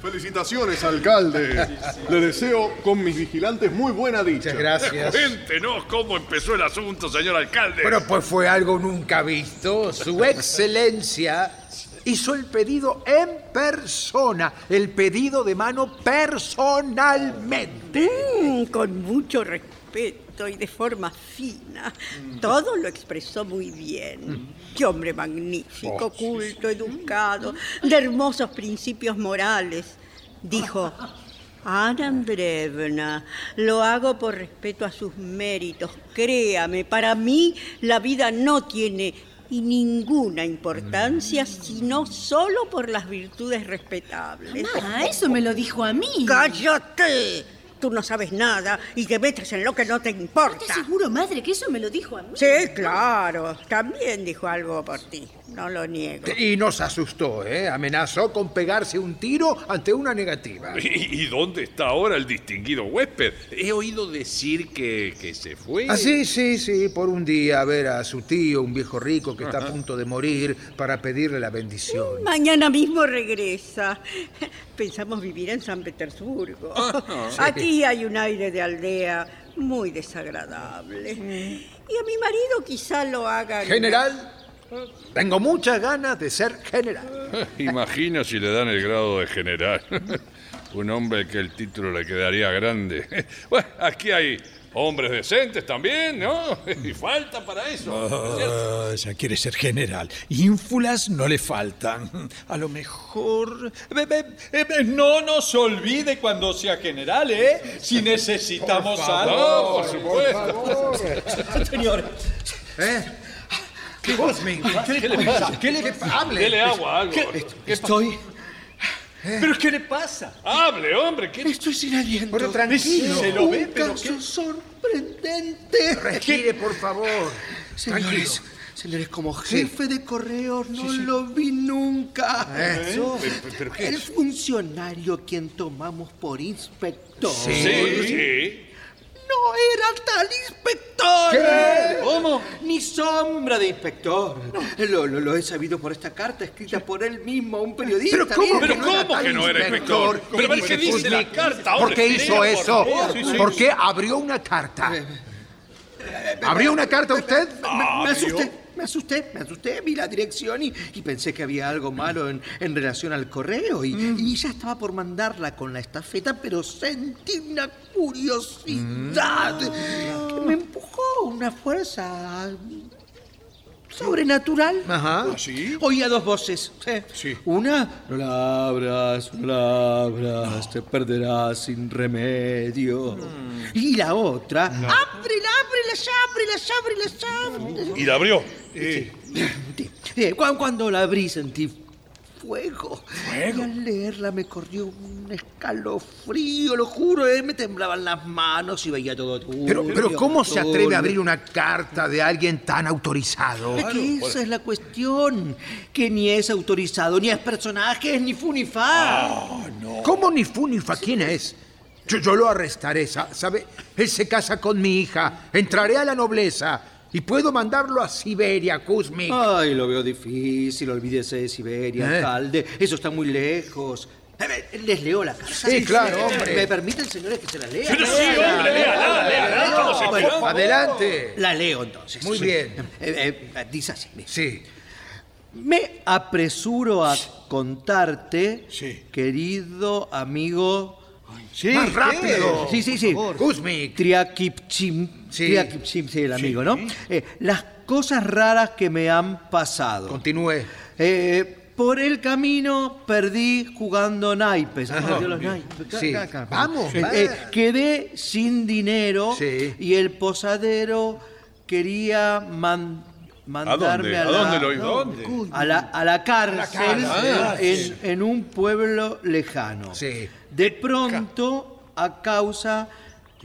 Felicitaciones, alcalde. Le deseo con mis vigilantes muy buena dicha. gracias. Cuéntenos cómo empezó el asunto, señor alcalde. Pero pues fue algo nunca visto. Su excelencia hizo el pedido en persona, el pedido de mano personalmente. Mm, con mucho respeto y de forma fina. Todo lo expresó muy bien. Qué hombre magnífico, Oh, culto, educado, de hermosos principios morales. Dijo, Ana Andreevna, lo hago por respeto a sus méritos. Créame, para mí la vida no tiene y ninguna importancia sino solo por las virtudes respetables. Ah, eso me lo dijo a mí. ¡Cállate! Tú no sabes nada y te metes en lo que no te importa. ¿Estás seguro, madre, que eso me lo dijo a mí? Sí, claro. También dijo algo por ti. No lo niego. Y nos asustó, ¿eh? Amenazó con pegarse un tiro ante una negativa. ¿Y, y dónde está ahora el distinguido huésped? He oído decir que, que se fue. Ah, sí, sí, sí, por un día a ver a su tío, un viejo rico que está a punto de morir, para pedirle la bendición. Mañana mismo regresa. Pensamos vivir en San Petersburgo. sí. Aquí hay un aire de aldea muy desagradable. Y a mi marido quizá lo haga... General, tengo muchas ganas de ser general. Imagina si le dan el grado de general. Un hombre que el título le quedaría grande. Bueno, aquí hay hombres decentes también, ¿no? Y falta para eso. Ah, ya quiere ser general. Ínfulas no le faltan. A lo mejor... No nos olvide cuando sea general, ¿eh? Si necesitamos Por favor, algo. por supuesto. Señor. ¿Eh? ¿Qué, ¿Qué le pasa? ¿Qué le Hable. Dele agua, algo. ¿Qué- Estoy... ¿Pero qué le pasa? Hable, hombre. ¿qué- Estoy sin aliento. Pero tranquilo. Se lo ve, Un pero caso qué- sorprendente. Respire, por favor. Señores, señores, como jefe de correos no lo vi nunca. Eso. Pero, pero ¿qué El funcionario quien tomamos por inspector Sí, sí. No era tal inspector. ¿Qué? ¿Cómo? Ni sombra de inspector. Lo, lo- lo he sabido por esta carta escrita por él mismo, un periodista. Pero ¿cómo que no era ¿cómo tal que no era inspector? inspector? Pero a qué dice la carta. ¿Por qué hizo por eso? favor. Sí, sí. ¿Por qué abrió una carta? ¿Abrió una carta usted? Me, me asusté, me asusté, me asusté, vi la dirección y, y pensé que había algo malo en, en relación al correo y, y ya estaba por mandarla con la estafeta, pero sentí una curiosidad que me empujó una fuerza sobrenatural. Ajá. Oía dos voces. Una, no la abras, no la abras, te perderás sin remedio. Y la otra, ábrela, ábrela, ábrela, ábrela, ábrela. ¿Y la abrió? Sí. Sí, cu- Cuando la abrí sentí fuego. Y al leerla me corrió un escalofrío, lo juro, eh, me temblaban las manos y veía todo turbio. Pero, pero ¿cómo se atreve a abrir una carta de alguien tan autorizado? Que esa es la cuestión, que ni es autorizado, ni es personaje, ni fu ni fa. ¿Cómo ni fu ni fa? ¿Quién es? Yo, yo lo arrestaré, sa- ¿sabe? Él se casa con mi hija, entraré a la nobleza y puedo mandarlo a Siberia, Kuzmik. Ay, lo veo difícil, olvídese de Siberia, ¿Eh? alcalde, eso está muy lejos. A ver, Les leo la carta. Sí, claro, hombre. ¿Me permiten, señores, que se la lea? Pero sí, hombre, léala, léala. Adelante. La leo entonces. Muy Sí. bien. Eh, eh, dice así. mira. Sí. Me apresuro a contarte, querido amigo. Sí, Más rápido, Sí, sí, sí. Kuzmik. Triakipchim. Sí. Triakipchim, sí, el Sí. amigo, ¿no? Eh, las cosas raras que me han pasado. Continúe. Eh, por el camino perdí jugando naipes. Los naipes. Sí. Vamos, Eh, eh, quedé sin dinero y el posadero quería man- mandarme dónde? a, ¿A la, dónde lo iba? ¿Dónde? a la, a la cárcel cárcel. en, en un pueblo lejano. De pronto, a causa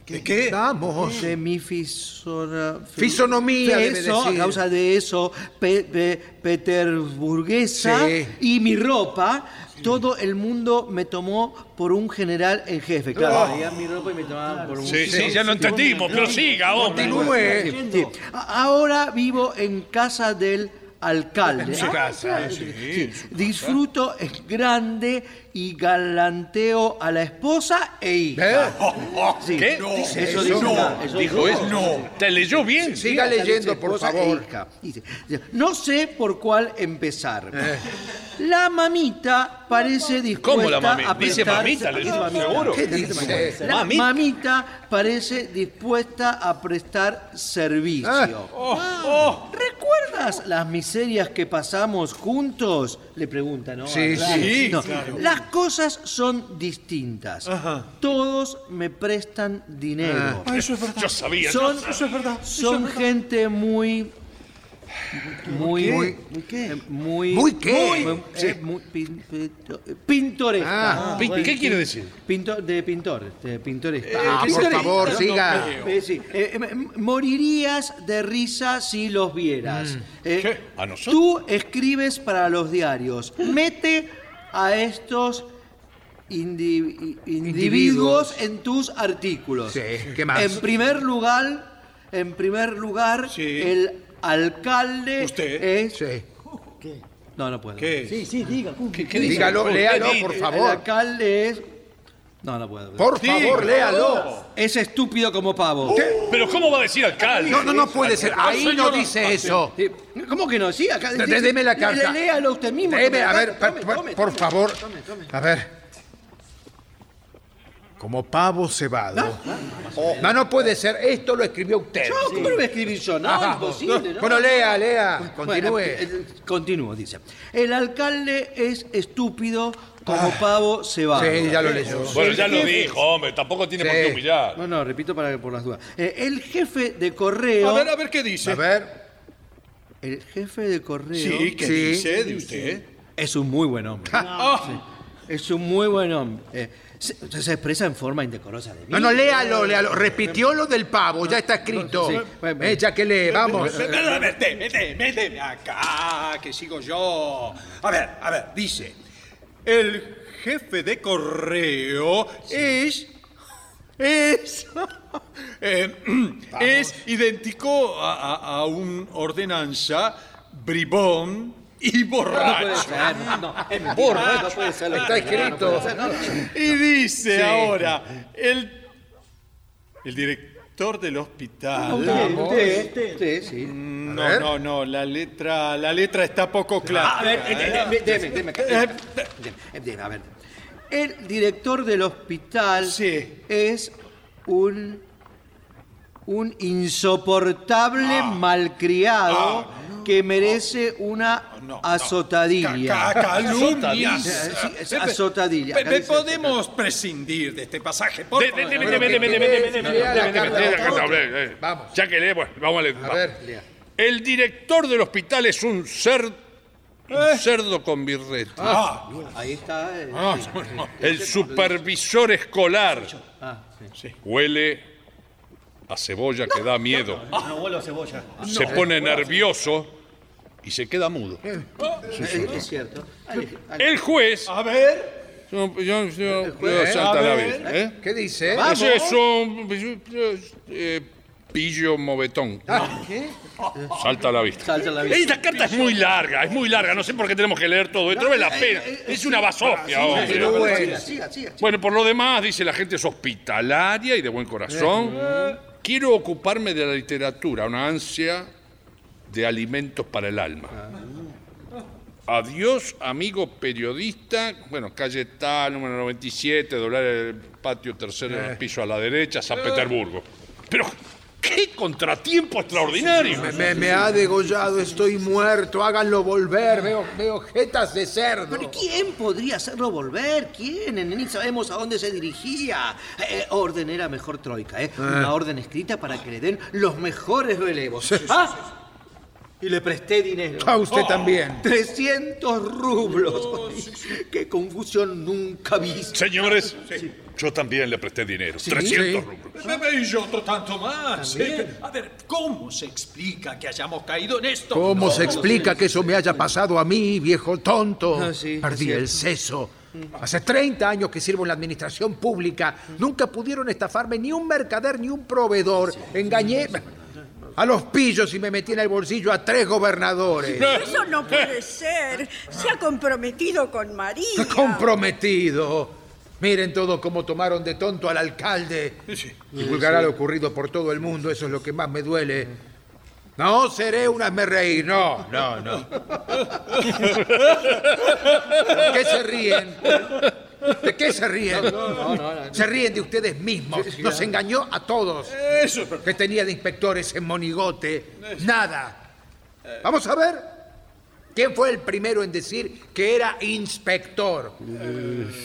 ¿De qué? Vamos. de mi fisona- Fisonomía, debe eso, decir. a causa de eso, pe- pe- peterburguesa Sí. y mi ropa, todo el mundo me tomó por un general en jefe. Claro, Oh. mi ropa y me tomaban por un Sí, sí, ya lo entendimos, pero siga, hombre. Sí, sí. A- Ahora vivo en casa del alcalde. En su Ah, casa, claro, sí, sí. en su casa. Disfruto es grande y galanteo a la esposa e hija. Sí, ¿Qué? dice Eso dice, No. eso Dijo dijo. eso. No. ¿Te leyó bien? Siga Dice, leyendo, por esposa e favor. hija. Dice, no sé por cuál empezar. Eh. La mamita parece dispuesta ¿Cómo la mami? a Dice prestar- mamita, le Dice dice, mamita. seguro. ¿Qué ¿Qué dice dice? mamita? La Mamita. mamita parece dispuesta a prestar servicio. Ah. ¿Recuerdas las miserias que pasamos juntos? Le pregunta, ¿no? Sí, Ah, sí, No, claro. Las cosas son distintas. Todos me prestan dinero. Ah, eso es verdad. Yo sabía, yo Son, sabía. Eso es verdad, eso Son es verdad. gente muy. Muy. Muy- ¿Muy qué? Muy. ¿Muy qué? muy- Sí. eh, muy pin- pinto- pintoresca. Ah, pi- ¿qué quiere decir? Pintor, de pintor, de pintoresca. Ah, por favor, No, siga. no, eh, sí. Eh, eh, m- morirías de risa si los vieras. Eh, ¿Qué? ¿A nosotros? Tú escribes para los diarios. Mete a estos indi- individuos en tus artículos. Sí, ¿qué más? En primer lugar, en primer lugar, el alcalde ¿Usted? es. Sí. No, no puedo. ¿Qué? Sí, sí, diga. ¿Qué, qué dice? Dígalo, ¿Qué léalo, dice? por El favor. alcalde es. No, no puedo. Por Sí, favor, léalo. Es estúpido como pavo. Pero ¿cómo va a decir alcalde? No, no, no puede ser. Ahí no dice eso. Sí, ¿Cómo que no? Sí, acá. De- de- deme la carta. Léalo usted mismo. Deme, a ver, tome, tome, por tome, favor. tome, tome. A ver. Como pavo cebado. No, no puede ser. Esto lo escribió usted. Yo, ¿cómo lo voy a escribir yo? No, Ajá. imposible. ¿no? Bueno, lea, lea. Continúe. Bueno, eh, continúo, dice. El alcalde es estúpido como pavo cebado. Ah. Sí, ya lo leyó. Bueno, ya lo dijo, hombre. Tampoco tiene por qué humillar. No, no, repito para por las dudas. Eh, el jefe de correo. A ver, a ver qué dice. A ver. El jefe de correo. Sí, ¿qué Sí. dice de usted? Es un muy buen hombre. Ah, Es un muy buen hombre. Eh, se, se expresa en forma indecorosa de mí. No, no, léalo, léalo. Repitió lo del pavo, ya está escrito. Sí. Eh, ya que lee, vamos. Deme, deme, deme acá, que sigo yo. A ver, a ver, dice. El jefe de correo es. Es. eh, es idéntico a, a- a un ordenanza bribón y No puede borracho. ser, no, no, mentira, no puede ser. Está escrito. Y dice Sí. ahora, el, el director del hospital. Usted, usted, usted, sí. No, ver. no, no, la letra, la letra está poco clara. A ver, eh, eh, deme, deme, acá. Eh, Deme, deme, a ver. El director del hospital Sí. es un un insoportable malcriado lo que merece una no, azotadilla. Ca- calumnia. Azotadilla. Pe- podemos prescindir de este pasaje, por favor. Vamos. Ya que leemos, vamos a leer. A ver, El director del hospital es un cerdo un cerdo con birrete. Ah, ahí está. El, ah, sí, el supervisor escolar. Ah, sí. Huele a cebolla que da miedo. No vuelvo a cebolla. Se pone nervioso y se queda mudo. Eh, Es cierto. Ale- ale- El juez. a ver. Yo, yo- yo- salta a la ver. vista, ¿eh? ¿Qué dice? Ese es un eh, pillo movetón. ¿Qué? Salta a la vista. Salta la vista. Esta carta es muy larga, es muy larga. No sé por qué tenemos que leer todo esto. No vale la pena. Es una basofia, hombre. pero bueno. Siga, siga. Bueno, por lo demás, dice la gente es hospitalaria y de buen corazón. Quiero ocuparme de la literatura, una ansia de alimentos para el alma. Adiós, amigo periodista. Bueno, calle tal, número 97, doblar el patio tercero del piso a la derecha, San Petersburgo. Pero, ¡qué contratiempo extraordinario! Me, me- me ha degollado, estoy muerto, háganlo volver, veo, veo jetas de cerdo. ¿Pero quién podría hacerlo volver? ¿Quién? Ni sabemos a dónde se dirigía. Eh, orden era mejor troika, ¿eh? Una orden escrita para que le den los mejores relevos. ¿Ah? Y le presté dinero. A usted también. 300 rublos. Qué confusión nunca vista. Señores, yo también le presté dinero. 300 rublos. Y yo otro tanto más. Eh, A ver, ¿cómo se explica que hayamos caído en esto? ¿Cómo No, se explica que eso me haya pasado a mí, viejo tonto? Ah, sí, Perdí el seso. Hace 30 años que sirvo en la administración pública. Nunca pudieron estafarme ni un mercader ni un proveedor. Engañé a los pillos y me metí en el bolsillo a tres gobernadores. Eso no puede ser. Se ha comprometido con María. Comprometido. Miren todo cómo tomaron de tonto al alcalde. Divulgará lo ocurrido por todo el mundo, eso es lo que más me duele. No seré un hazme reír, no, no, no. ¿De qué se ríen? ¿De qué se ríen? Se ríen de ustedes mismos. Nos engañó a todos. Eso, que tenía de inspectores en Monigote. Nada. Vamos a ver. ¿Quién fue el primero en decir que era inspector?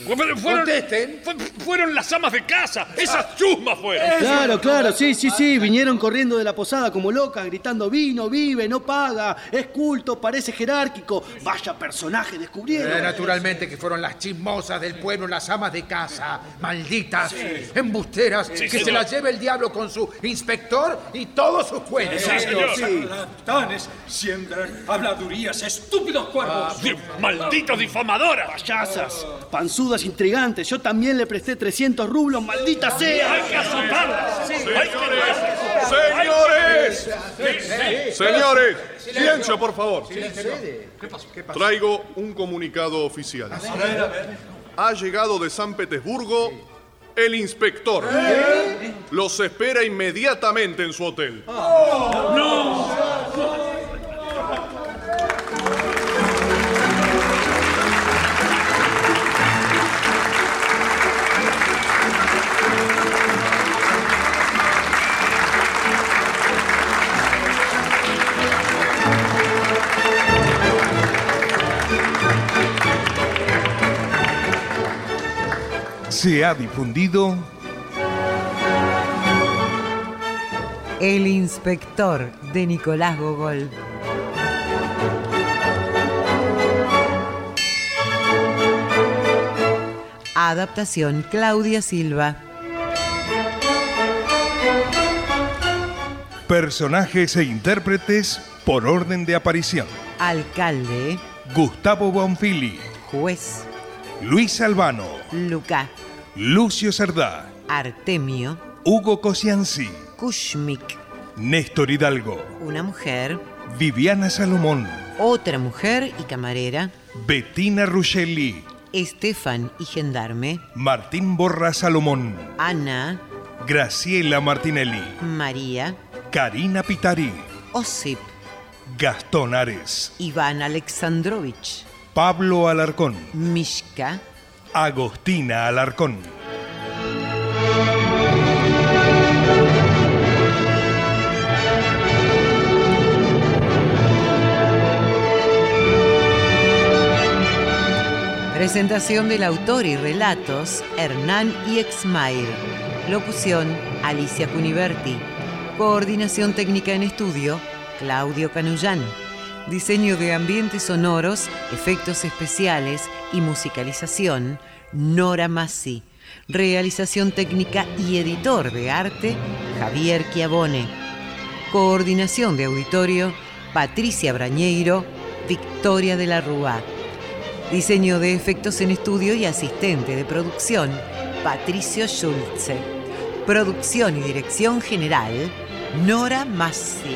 Fueron, Contesten. fu- fueron las amas de casa. Esas chusmas fueron. Claro, claro, sí, sí, sí. Vinieron corriendo de la posada como locas, gritando: vino, vive, no paga, es culto, parece jerárquico. Vaya personaje descubrieron. Eh, naturalmente que fueron las chismosas del pueblo, las amas de casa, malditas, embusteras, que se señor. las lleve el diablo con su inspector y todos sus cuentos. Sí, señor. Charlatanes, siembran habladurías, estúpidos cuervos. ¡Malditos difamadoras! Payasas, panzudas intrigantes. Yo también le presté 300 rublos, maldita sea. ¡Hay que azotarlas! ¡Hay ¡Señores! Señores, silencio, por favor. Traigo un comunicado oficial. Ha llegado de San Petersburgo el inspector. Los espera inmediatamente en su hotel. Se ha difundido El inspector de Nicolás Gogol. Adaptación Claudia Silva. personajes e intérpretes por orden de aparición. Alcalde. Gustavo Bonfili, Juez. Luis Albano, Luca. Lucio Cerdá, Artemio. Hugo Cosianzi, Kushmik. Néstor Hidalgo, Una mujer. Viviana Salomón, Otra mujer y camarera. Bettina Ruggeli, Estefan y gendarme. Martín Borra Salomón, Ana. Graciela Martinelli, María. Karina Pitari, Osip. Gastón Ares, Iván Alexandrovich. Pablo Alarcón, Mishka. Agostina Alarcón. Presentación del autor y relatos Hernán y Exmail. Locución Alicia Cuniverti. Coordinación técnica en estudio Claudio Canullán. Diseño de ambientes sonoros, efectos especiales y musicalización Nora Massi. Realización técnica y editor de arte Javier Chiavone. Coordinación de auditorio Patricia Brañeiro, Victoria de la Rúa. Diseño de efectos en estudio y asistente de producción, Patricio Schulze. Producción y dirección general, Nora Massi.